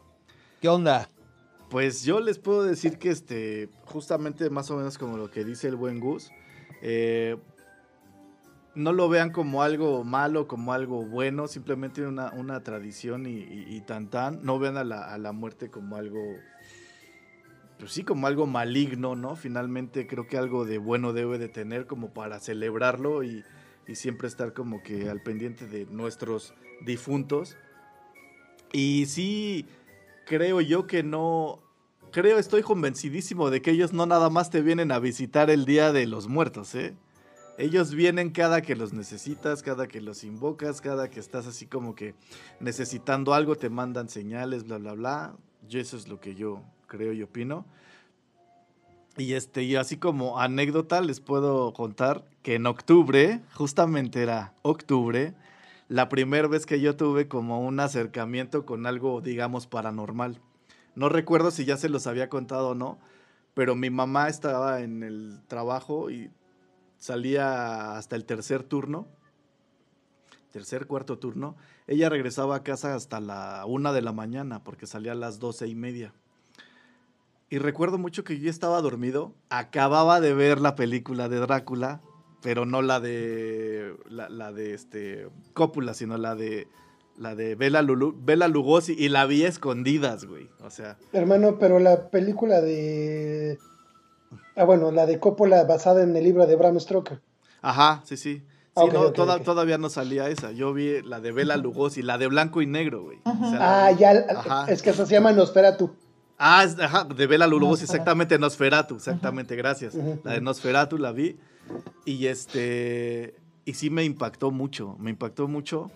¿Qué onda? Pues yo les puedo decir que este, justamente más o menos como lo que dice el buen Gus, eh, no lo vean como algo malo, como algo bueno, simplemente una, tradición y, y- tan tan. No vean a la, muerte como algo, pues sí, como algo maligno, ¿no? Finalmente creo que algo de bueno debe de tener como para celebrarlo y siempre estar como que al pendiente de nuestros difuntos. Y sí, creo yo que no. Creo, estoy convencidísimo de que ellos no nada más te vienen a visitar el día de los muertos, ¿eh? Ellos vienen cada que los necesitas, cada que los invocas, cada que estás así como que necesitando algo, te mandan señales, bla, bla, bla. Yo eso es lo que yo creo y opino. Y este, y así como anécdota les puedo contar que en octubre, justamente era octubre, la primera vez que yo tuve como un acercamiento con algo, digamos, paranormal. No recuerdo si ya se los había contado o no, pero mi mamá estaba en el trabajo y salía hasta el tercer turno, tercer, cuarto turno. Ella regresaba a casa hasta la una de la mañana porque salía a las doce y media. Y recuerdo mucho que yo estaba dormido, acababa de ver la película de Drácula, pero no la de la, la de este sino la de la de Bela, Lulu- Bela Lugosi y la vi a escondidas, güey. O sea, Hermano, pero la película de... Ah, bueno, la de Coppola basada en el libro de Bram Stoker. ajá, sí, sí. Sí, no, toda- todavía no salía esa. Yo vi la de Bela Lugosi, la de blanco y negro, güey. O sea, la Ah, vi- ya, Ajá. es que esa se llama Nosferatu. Ah, es- ajá, de Bela Lugosi, exactamente, Nosferatu, exactamente, gracias. La de Nosferatu la vi. Y este. Y sí me impactó mucho, me impactó mucho.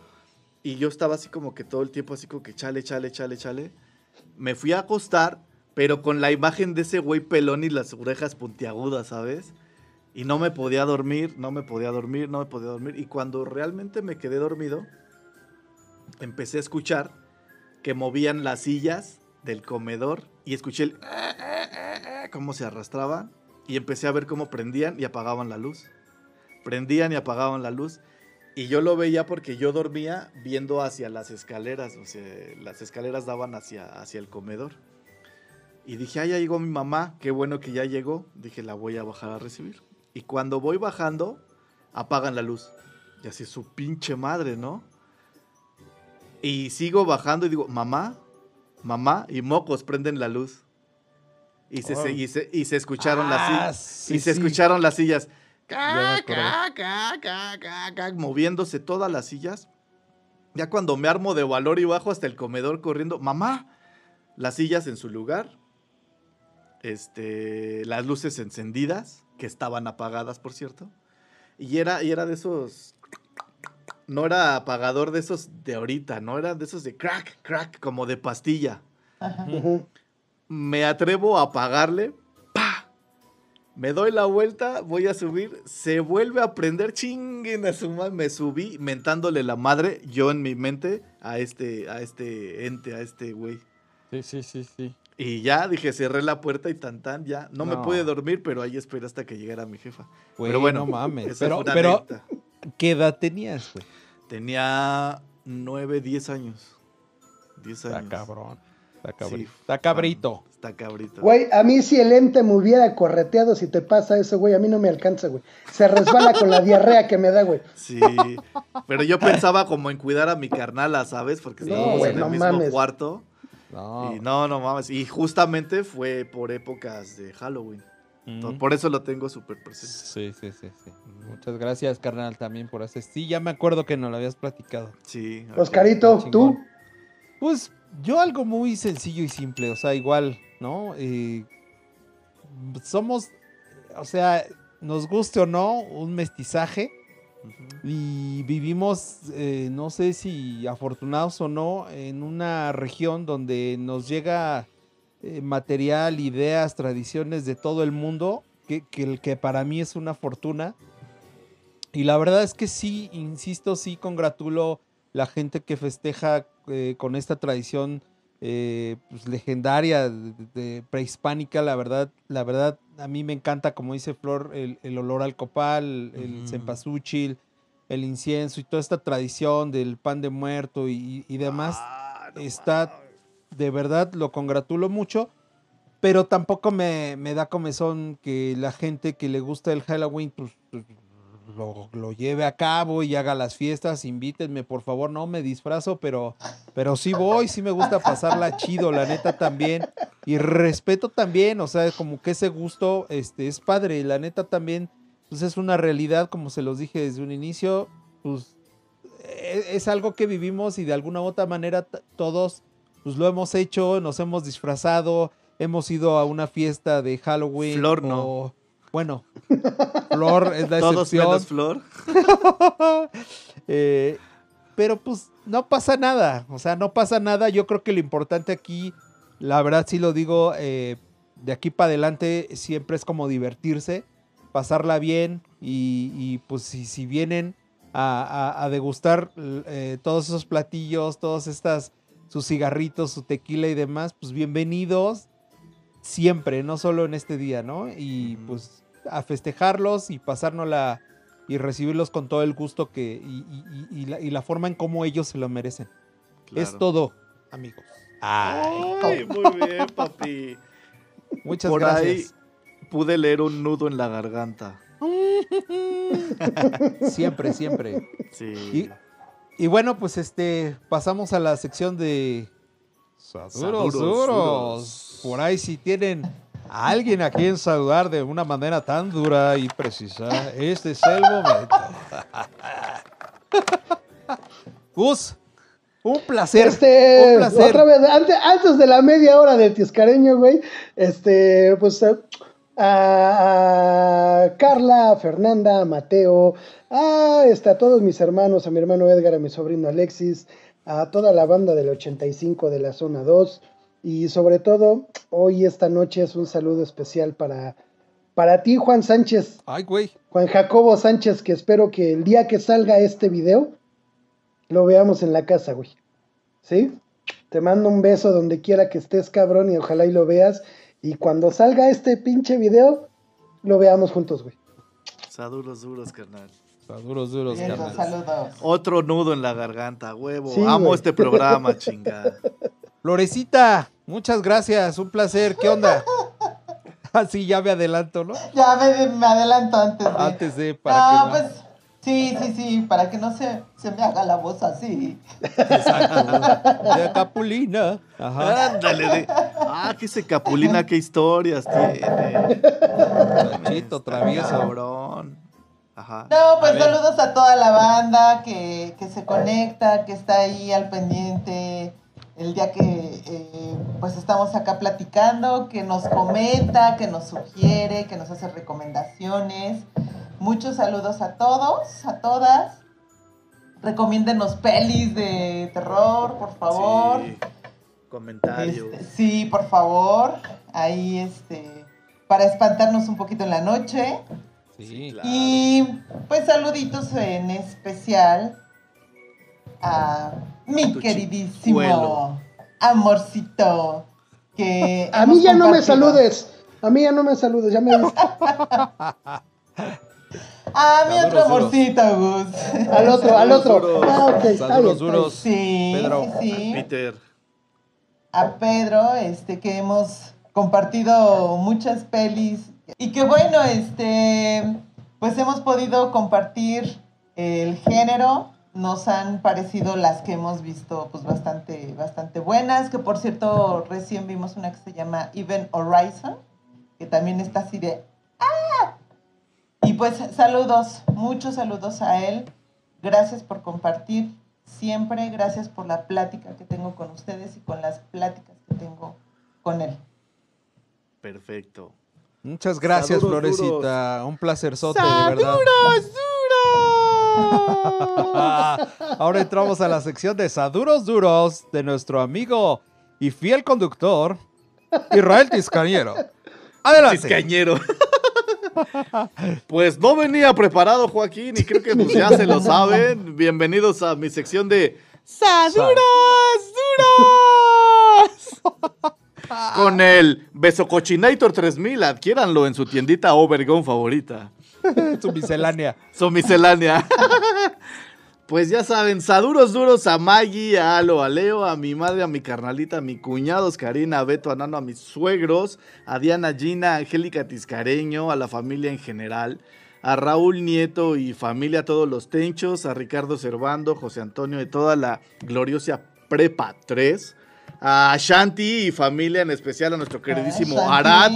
Y yo estaba así como que todo el tiempo, así como que chale, chale, chale, chale. Me fui a acostar, pero con la imagen de ese güey pelón y las orejas puntiagudas, ¿sabes? Y no me podía dormir, no me podía dormir, no me podía dormir. Y cuando realmente me quedé dormido, empecé a escuchar que movían las sillas del comedor y escuché el cómo se arrastraban y empecé a ver cómo prendían y apagaban la luz. Prendían y apagaban la luz. Y yo lo veía porque yo dormía viendo hacia las escaleras, o sea, las escaleras daban hacia, hacia el comedor. Y dije, ah, ya llegó mi mamá, qué bueno que ya llegó. Dije, la voy a bajar a recibir. Y cuando voy bajando, apagan la luz. Y así su pinche madre, ¿no? Y sigo bajando y digo, mamá, mamá, y mocos prenden la luz. Y se, se- y se, y se escucharon las Ah, sillas. sí, y se sí. escucharon las sillas. Ya Ca, me acordé. ca, ca, ca, ca, ca, moviéndose todas las sillas. Ya cuando me armo de valor y bajo hasta el comedor corriendo, mamá, las sillas en su lugar, este, las luces encendidas, que estaban apagadas, por cierto. Y era, y era de esos, no era apagador de esos de ahorita, no era de esos de crack, crack, como de pastilla. Ajá. Me atrevo a apagarle, ¡pa! Me doy la vuelta, voy a subir, se vuelve a prender, chinguen a su madre. Me subí mentándole la madre, yo en mi mente, a este, a este ente, a este güey. Sí, sí, sí, sí. Y ya dije, cerré la puerta y tan tan, ya. No, me pude dormir, pero ahí esperé hasta que llegara mi jefa. Güey, pero bueno, no mames. Pero, pero. ¿qué edad tenías, güey? Tenía 9, 10 años. 10 Está años. cabrón. Está. Sí, está cabrito. Está cabrito. Güey, a mí si el ente me hubiera correteado, si te pasa eso, güey, a mí no me alcanza, güey. Se resbala con la diarrea que me da, güey. Sí, pero yo pensaba como en cuidar a mi carnala, ¿sabes? Porque estábamos güey, en el mismo mames. cuarto. No. Y no, no mames. Y justamente fue por épocas de Halloween. Por eso lo tengo súper presente. Sí, sí, sí, sí. Muchas gracias, carnal, también por ese. Sí, ya me acuerdo que nos lo habías platicado. Sí. Oscarito, tú. Pues yo algo muy sencillo y simple, o sea, igual, ¿no? Somos, o sea, nos guste o no, un mestizaje y vivimos, eh, no sé si afortunados o no, en una región donde nos llega eh, material, ideas, tradiciones de todo el mundo, que, que, el- que para mí es una fortuna. Y la verdad es que sí, insisto, sí congratulo la gente que festeja eh, con esta tradición eh, pues, legendaria, de, de- prehispánica, la verdad, la verdad, a mí me encanta, como dice Flor, el, el olor al copal, el cempasúchil, el incienso y toda esta tradición del pan de muerto y, y demás, Ah, no está, de verdad, lo congratulo mucho. Pero tampoco me, me da comezón que la gente que le gusta el Halloween, pues, pues, lo, lo lleve a cabo y haga las fiestas. Invítenme, por favor. No me disfrazo, pero, pero sí voy, sí me gusta pasarla chido, la neta también. Y respeto también, o sea, como que ese gusto este, es padre. La neta también, pues es una realidad, como se los dije desde un inicio, pues e- es algo que vivimos y de alguna u otra manera todos pues lo hemos hecho, nos hemos disfrazado, hemos ido a una fiesta de Halloween. Flor no. o- Bueno, Flor es la Todos excepción. menos Flor. Eh, pero pues no pasa nada, o sea, no pasa nada. Yo creo que lo importante aquí, la verdad sí lo digo, eh, de aquí para adelante siempre es como divertirse, pasarla bien y, y, pues si, si vienen a, a- a degustar eh, todos esos platillos, todas estas, sus cigarritos, su tequila y demás, pues bienvenidos siempre, no solo en este día, ¿no? Y pues a festejarlos y pasárnosla y recibirlos con todo el gusto que y, y- y- y la, y la forma en cómo ellos se lo merecen. Es Claro. todo, amigos. Ay, Ay, muy bien, papi. muchas Por gracias. ahí pude leer un nudo en la garganta. Siempre, siempre. Sí. Y, y bueno, pues este pasamos a la sección de saludos Saludos, duros. duros. Por ahí si tienen a alguien a quien saludar de una manera tan dura y precisa, este es el momento. Gus, Un placer. Este, un placer. otra vez, antes, antes de la media hora del Tiscareño, güey, este, pues a, a- a Carla, a Fernanda, a Mateo, a, este, a todos mis hermanos, a mi hermano Edgar, a mi sobrino Alexis, a toda la banda del 85 de la zona 2 y sobre todo, hoy esta noche es un saludo especial para, para ti, Juan Sánchez, Ay, güey. Juan Jacobo Sánchez, que espero que el día que salga este video lo veamos en la casa, güey. ¿Sí? Te mando un beso donde quiera que estés, cabrón, y ojalá y lo veas. Y cuando salga este pinche video, lo veamos juntos, güey. Saduros duros, carnal. Duros, duros, Vientos, carnal. saludos. Otro nudo en la garganta, huevo. Sí, Amo güey. este programa, chingada. Florecita, muchas gracias. Un placer. ¿Qué onda? Así ya me adelanto, ¿no? Ya me, me adelanto antes de. Antes de para no, que no- pues sí, sí, sí, para que no se, se me haga la voz así. Exacto. De Capulina. Ajá. Ándale. de- Ah, que ese Capulina, qué historias tiene. Chito, travieso. Cabrón. Ajá. No, pues A saludos a toda la banda que, que se conecta, que está ahí al pendiente el día que eh, pues estamos acá platicando, que nos comenta, que nos sugiere, que nos hace recomendaciones. Muchos saludos a todos, a todas. Recomiéndenos pelis de terror, por favor. Sí. Comentarios. Este, sí, por favor. Ahí, este, para espantarnos un poquito en la noche. Sí. Claro. Y pues saluditos en especial a mi queridísimo chicuelo. Amorcito. Que A mí ya no me saludes. A mí ya no me saludes, ya me. A mi otro Saludos, amorcito, Gus. Al otro, al otro. Duros. Ah, Saludos duros. Sí, Pedro. sí, sí. Peter. a Pedro, este, que hemos compartido muchas pelis y que bueno, este, pues hemos podido compartir el género. Nos han parecido las que hemos visto, pues bastante, bastante buenas. Que por cierto, recién vimos una que se llama Even Horizon, que también está así de ¡Ah! Y pues saludos, muchos saludos a él. Gracias por compartir siempre. Gracias por la plática que tengo con ustedes y con las pláticas que tengo con él. Perfecto. Muchas gracias, Florecita. Un placerzote, de verdad. Ahora entramos a la sección de Saduros Duros de nuestro amigo y fiel conductor, Israel Tiscañero. Adelante. Ciscañero. Pues no venía preparado, Joaquín, y creo que pues ya se lo saben. Bienvenidos a mi sección de Saduros Duros. Con el Besocochinator 3000, adquiéranlo en su tiendita Overgone favorita. Su miscelánea. Su miscelánea. Pues ya saben, saduros duros a Maggie, a Alo, a Leo, a mi madre, a mi carnalita, a mi cuñados, Karina, a Beto, a Nano, a mis suegros, a Diana Gina, a Angélica Tiscareño, a la familia en general, a Raúl Nieto y familia, a todos los tenchos, a Ricardo Servando, José Antonio y toda la gloriosa Prepa 3, a Shanti y familia, en especial a nuestro queridísimo. Arad.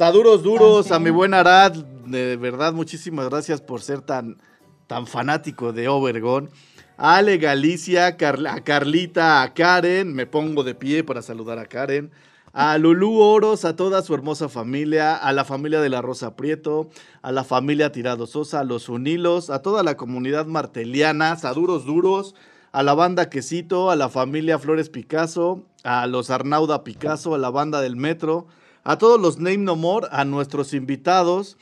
Saduros duros Shanti. a mi buen Arad, de verdad, muchísimas gracias por ser tan tan fanático de Obergón. A Ale Galicia, a Carlita, a Karen, me pongo de pie para saludar a Karen. A Lulú Oros, a toda su hermosa familia, a la familia de la Rosa Prieto, a la familia Tirado Sosa, a los Unilos, a toda la comunidad marteliana, Saduros Duros, a la banda Quesito, a la familia Flores Picasso, a los Arnauda Picasso, a la banda del Metro, a todos los Name No More, a nuestros invitados,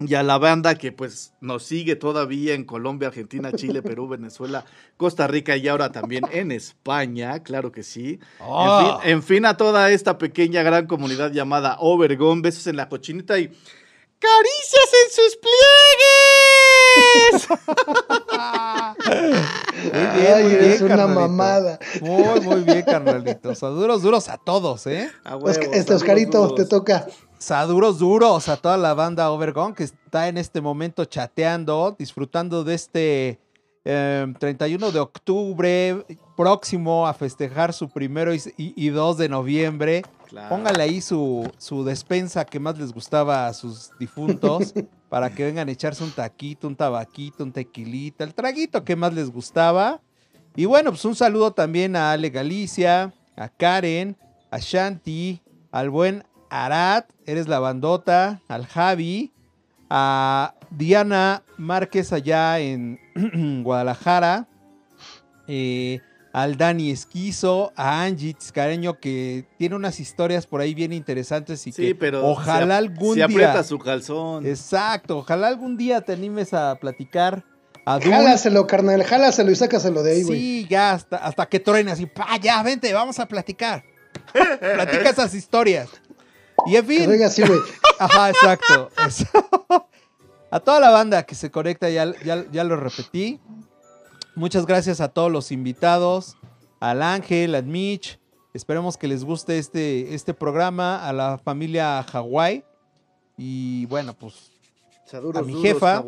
y a la banda que pues nos sigue todavía en Colombia, Argentina, Chile, Perú, Venezuela, Costa Rica y ahora también en España, claro que sí. Ah. En, fin, en fin, a toda esta pequeña gran comunidad llamada Obergón, besos en la cochinita y caricias en sus pliegues. Muy bien, Ay, muy eres bien, una carnalito. mamada. Muy, muy bien, carnalito. Saduros duros a todos, ¿eh? A huevo, este saludos Oscarito, duros. te toca. Saduros duros a toda la banda Overgone que está en este momento chateando, disfrutando de este eh, 31 de octubre, próximo a festejar su primero y, y- y 2 de noviembre. Claro. Póngale ahí su, su despensa que más les gustaba a sus difuntos para que vengan a echarse un taquito, un tabaquito, un tequilita, el traguito que más les gustaba. Y bueno, pues un saludo también a Ale Galicia, a Karen, a Shanti, al buen Arad, eres la bandota, al Javi, a Diana Márquez allá en Guadalajara, eh, al Dani Esquizo, a Angie Tiscareño, que tiene unas historias por ahí bien interesantes y Sí, que pero ojalá se, algún se día... aprieta su calzón. Exacto, ojalá algún día te animes a platicar a. Jálaselo, carnal, jálaselo y sácaselo de ahí, güey. Sí, ya hasta, hasta que truene así, pa, ya, vente, vamos a platicar. Platica esas historias. Y en fin, venga así, güey. ajá, exacto. eso. A toda la banda que se conecta, ya, ya, ya lo repetí. Muchas gracias a todos los invitados, al Ángel, al Mitch. Esperemos que les guste este, este programa, a la familia Hawái. Y bueno, pues a mi duros, jefa.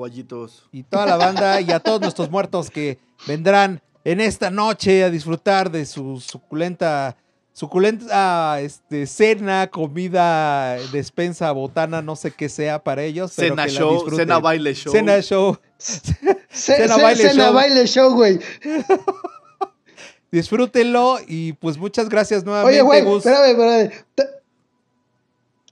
y toda la banda y a todos nuestros muertos que vendrán en esta noche a disfrutar de su suculenta suculenta este cena, comida, despensa, botana, no sé qué sea para ellos, pero Cena que la show, disfruten. cena baile show. Cena show. Ce- Cena, ce- baile, cena, show. baile show, güey. Disfrútenlo y pues muchas gracias nuevamente, Oye, güey, espérame, espérame.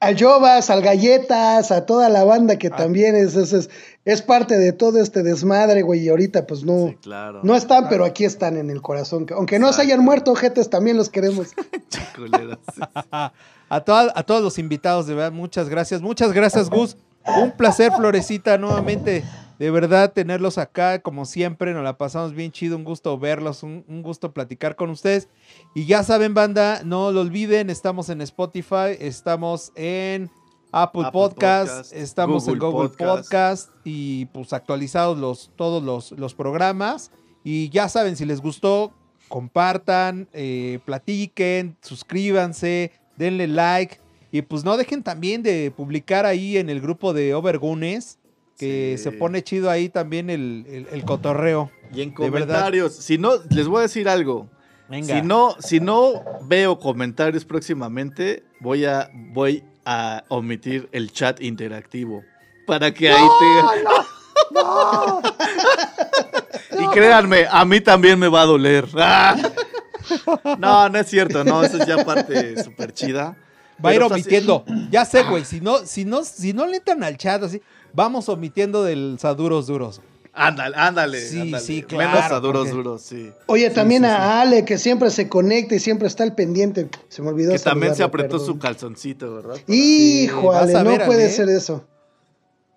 Al Jovas, al Galletas, a toda la banda Ah. que también es, es, es, es parte de todo este desmadre, güey, y ahorita pues no, Sí, claro. no están, pero aquí están en el corazón. Aunque no se hayan muerto, ojetes, también los queremos. A, toda- a todos los invitados, de verdad, muchas gracias. Muchas gracias, Gus. Un placer, Florecita, nuevamente. De verdad, tenerlos acá, como siempre, nos la pasamos bien chido. Un gusto verlos, un, un gusto platicar con ustedes. Y ya saben, banda, no lo olviden, estamos en Spotify, estamos en Apple, Apple Podcast, Podcast, estamos en Google Google Podcast. Podcast. y pues actualizados los, todos los, los programas. Y ya saben, si les gustó, compartan, eh, platiquen, suscríbanse, denle like. Y pues no dejen también de publicar ahí en el grupo de Overgunes, que Sí. se pone chido ahí también el, el- el cotorreo. Y en comentarios, si no, les voy a decir algo. Venga. Si no, si no veo comentarios próximamente, voy a, voy a omitir el chat interactivo. Para que ahí te. y créanme, a mí también me va a doler. ¡Ah! No, no es cierto, no, eso es ya parte súper chida. Va a ir omitiendo. Ya sé, güey. Si no, si no, si no le entran al chat así, vamos omitiendo del Saduros Duros. Ándale, ándale. Sí, ándale. sí, claro, Menos a duros, porque- duros, sí. Oye, también sí, a Ale, que siempre se conecta y siempre está al pendiente. Se me olvidó Que también se apretó perdón. su calzoncito, ¿verdad? Hijo, Ale, a no ver, puede Ale. ser eso.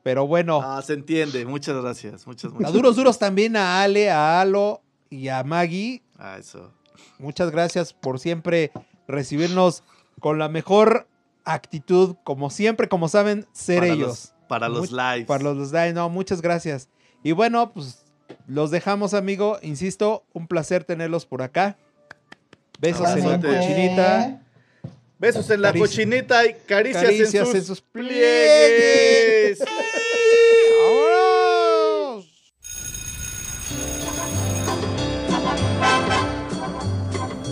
Pero bueno, Ah, se entiende. Muchas gracias. Muchas, a muchas duros duros también a Ale, a Alo y a Maggie. Ah, eso. Muchas gracias por siempre recibirnos con la mejor actitud, como siempre, como saben, ser Para ellos. los- para los Much- lives. Para los lives, no, muchas gracias. Y bueno, pues los dejamos, amigo. Insisto, un placer tenerlos por acá. Besos en la cochinita. Besos en la Carici- cochinita y caricias, Caricias en, sus en sus pliegues. ¡Vámonos!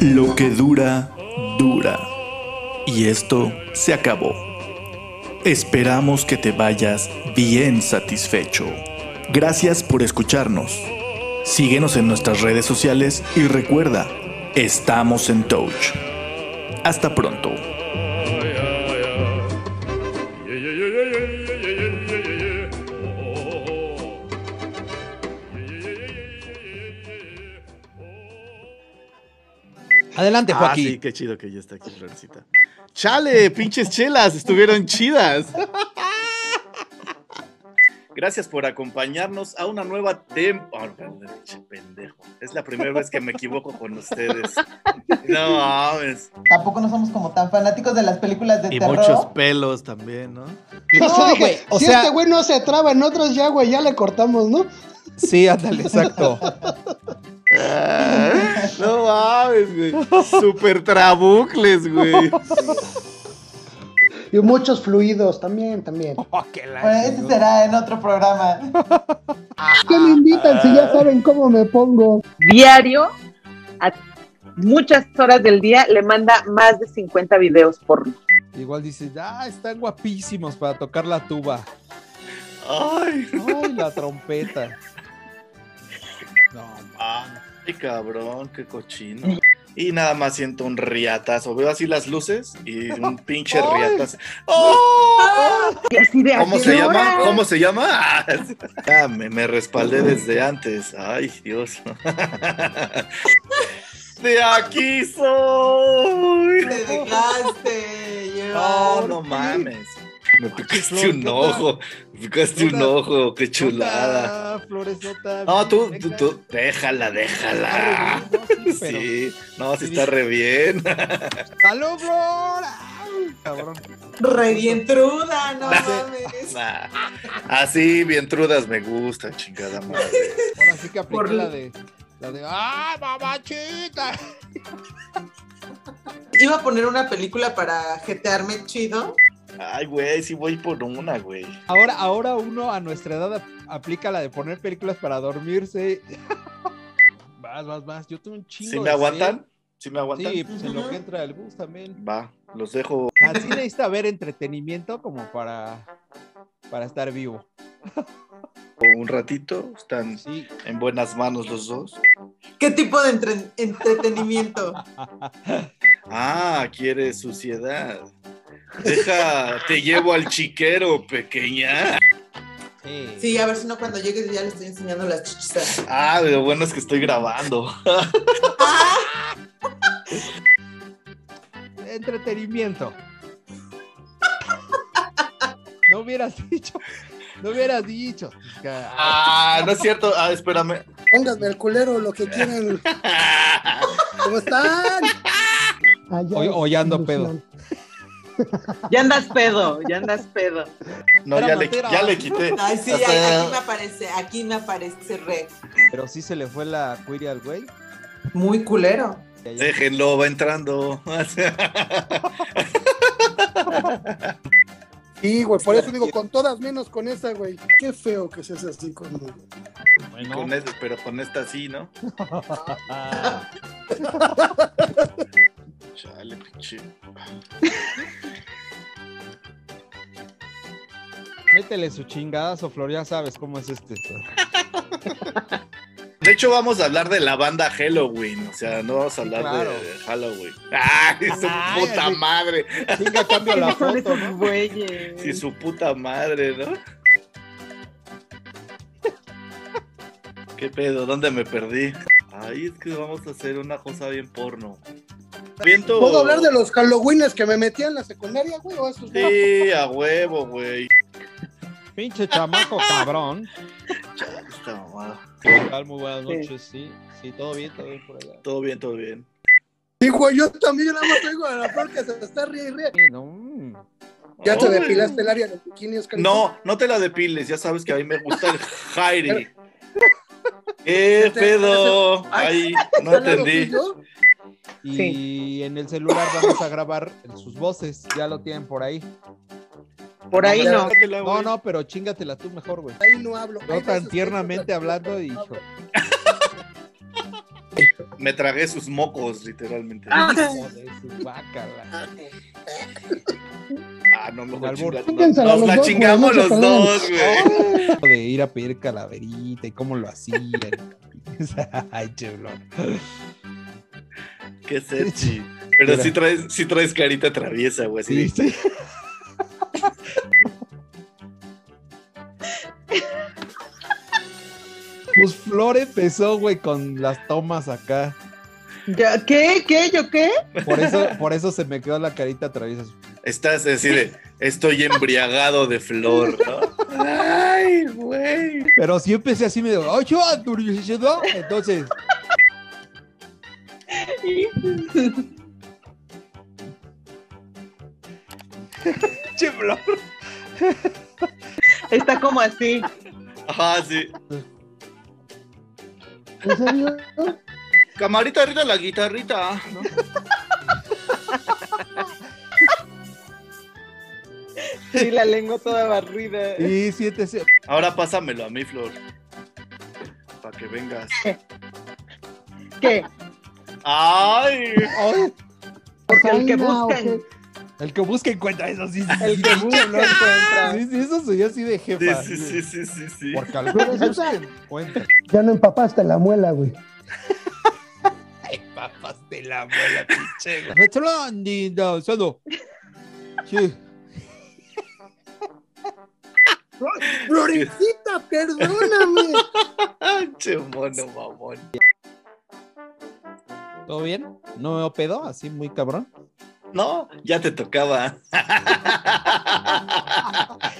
Lo que dura, dura. Y esto se acabó. Esperamos que te vayas bien satisfecho. Gracias por escucharnos. Síguenos en nuestras redes sociales y recuerda, estamos en Touch. Hasta pronto. Adelante, Ah, Joaquín. sí, qué chido que ya está aquí Florecita. Chale, pinches chelas, estuvieron chidas. Gracias por acompañarnos a una nueva temporada. pendejo. Es la primera vez que me equivoco con ustedes. No mames. Tampoco no somos como tan fanáticos de las películas de Y terror. muchos pelos también, ¿no? O sea, No, dije, güey, o si sea- este güey no se traba en otros ya, güey, ya le cortamos, ¿no? Sí, ándale, exacto. No mames, güey. Super trabucles, güey. Y muchos fluidos, también, también. Oh, qué Bueno, ese chingó. será en otro programa. ¿Qué me invitan si ya saben cómo me pongo? diario, a muchas horas del día, le manda más de 50 videos por Igual dices, ah, están guapísimos para tocar la tuba. Ay. Ay, la trompeta. No, Ah, Ay, cabrón, qué cochino. Y nada más siento un riatazo. Veo así las luces y un pinche riatazo. ¡Oh! Así de ¿Cómo ¿a qué se llama? ¿Cómo se llama? Ah, Ya, me, me respaldé desde antes. Ay, Dios. De aquí soy. Te dejaste No, no mames. Me picaste Flor, un ¿qué ojo. Me picaste un ojo. Qué chulada. Floresota. No, tú, tú, tú, déjala, déjala. Sí, pero- Sí, no, sí está re bien. ¡Salud, Flor! ¡Ay, cabrón! Re bien truda, no Nah. mames. Nah, Así, bien trudas me gusta, chingada madre. Ahora sí que Por- la de. La de. ¡Ah, mamachita! Iba a poner una película para jetearme chido. Ay, güey, sí voy por una, güey. Ahora, ahora uno a nuestra edad ap- aplica la de poner películas para dormirse. Vas, vas, vas. Yo tengo un chingo ¿Sí de me aguantan? ¿Sí me aguantan? Sí, pues en lo que entra el bus también. Va, los dejo. Así necesita ver entretenimiento como para, para estar vivo. un ratito. Están Sí. en buenas manos los dos. ¿Qué tipo de entre- entretenimiento? Ah, quieres suciedad. Deja, te llevo al chiquero, pequeña. Sí. Sí, a ver si no cuando llegues ya le estoy enseñando las chichis. Ah, lo bueno es que estoy grabando. Entretenimiento. No hubieras dicho. No hubieras dicho. Ah, no es cierto. Ah, espérame. Pónganme el culero lo que quieran. ¿Cómo están? Hoy- es hoy ando ilusión. Ya andas pedo, ya andas pedo. No, ya le, ya le quité. Sí, aquí me aparece, aquí me aparece re. Pero sí se le fue la query al güey. Muy culero. Ya, ya. Déjenlo, va entrando. Sí, güey, por eso digo, con todas menos con esa, güey. Qué feo que seas así conmigo. Bueno. Con ese- pero con esta sí, ¿no? Chale, pinche. Métele su chingadazo, Flor, ya sabes cómo es este. De hecho, vamos a hablar de la banda Halloween. O sea, no vamos a hablar Claro. de Halloween. ¡Ay, su Ay, puta así- madre! Chinga, cambio la foto, ¿no? güeyes. Sí, su puta madre, ¿no? ¿Qué pedo? ¿Dónde me perdí? Ay, es que vamos a hacer una cosa bien porno. Viento. ¿Puedo hablar de los Halloweenes que me metía en la secundaria, güey? ¿O esos no? Sí, a huevo, güey. Pinche chamaco cabrón. Muy buenas noches, sí. Sí, todo bien, todo bien por allá. Todo bien, todo bien. Sí, güey, yo también nada más tengo a la flor que se está riendo y ríe. Sí, no, mm. ¿Ya te depilaste el área de bikini, Oscar? No, no te la depiles, ya sabes que a mí me gusta el Jairi. ¿Qué pedo? Ay, no ¿Al lado entendí. Y en el celular vamos a grabar sus voces. Ya lo tienen por ahí. Por ahí no. No, no, pero chingatela tú mejor, güey. Ahí no hablo. Yo Hay tan tiernamente hablando y hijo. Me tragué sus mocos, literalmente. Ah. Joder, su. Ah, no, chinga- Chíngensela Nos la dos, chingamos los no dos, güey. De ir a pedir calaverita y cómo lo hacían. Ay, chulo. Qué sexy. Pero Mira. sí traes, sí traes carita traviesa, güey. Sí, sí. Pues Flor empezó, güey, con las tomas acá. Ya, ¿Qué? ¿Qué? ¿Yo qué? Por eso, por eso se me quedó la carita traviesa. Estás así de, estoy embriagado de flor, ¿no? Ay, güey. Pero sí empecé así medio, ¡ay, yo, Anturicito! Entonces, che, Flor. Está como así. Ajá, sí. ¿En serio? Camarita, arriba la guitarrita. ¿no? Sí, la lengua toda barrida. Sí, siéntese. Ahora pásamelo a mí, Flor. Para que vengas. ¿Qué? Ay. Ay, Porque el que ok. el que busca encuentra eso, sí. sí, el que busca no encuentra. Sí, sí, eso soy así de jefa. sí, sí, sí, sí, sí. Porque al encuentra. Ya no empapaste la muela, güey. de la abuela, pinche. güey. Fernandina, solo. Sí. Florecita, perdóname. Che mono mamón. ¿Todo bien? ¿No me pedo? Así muy cabrón. No, ya te tocaba.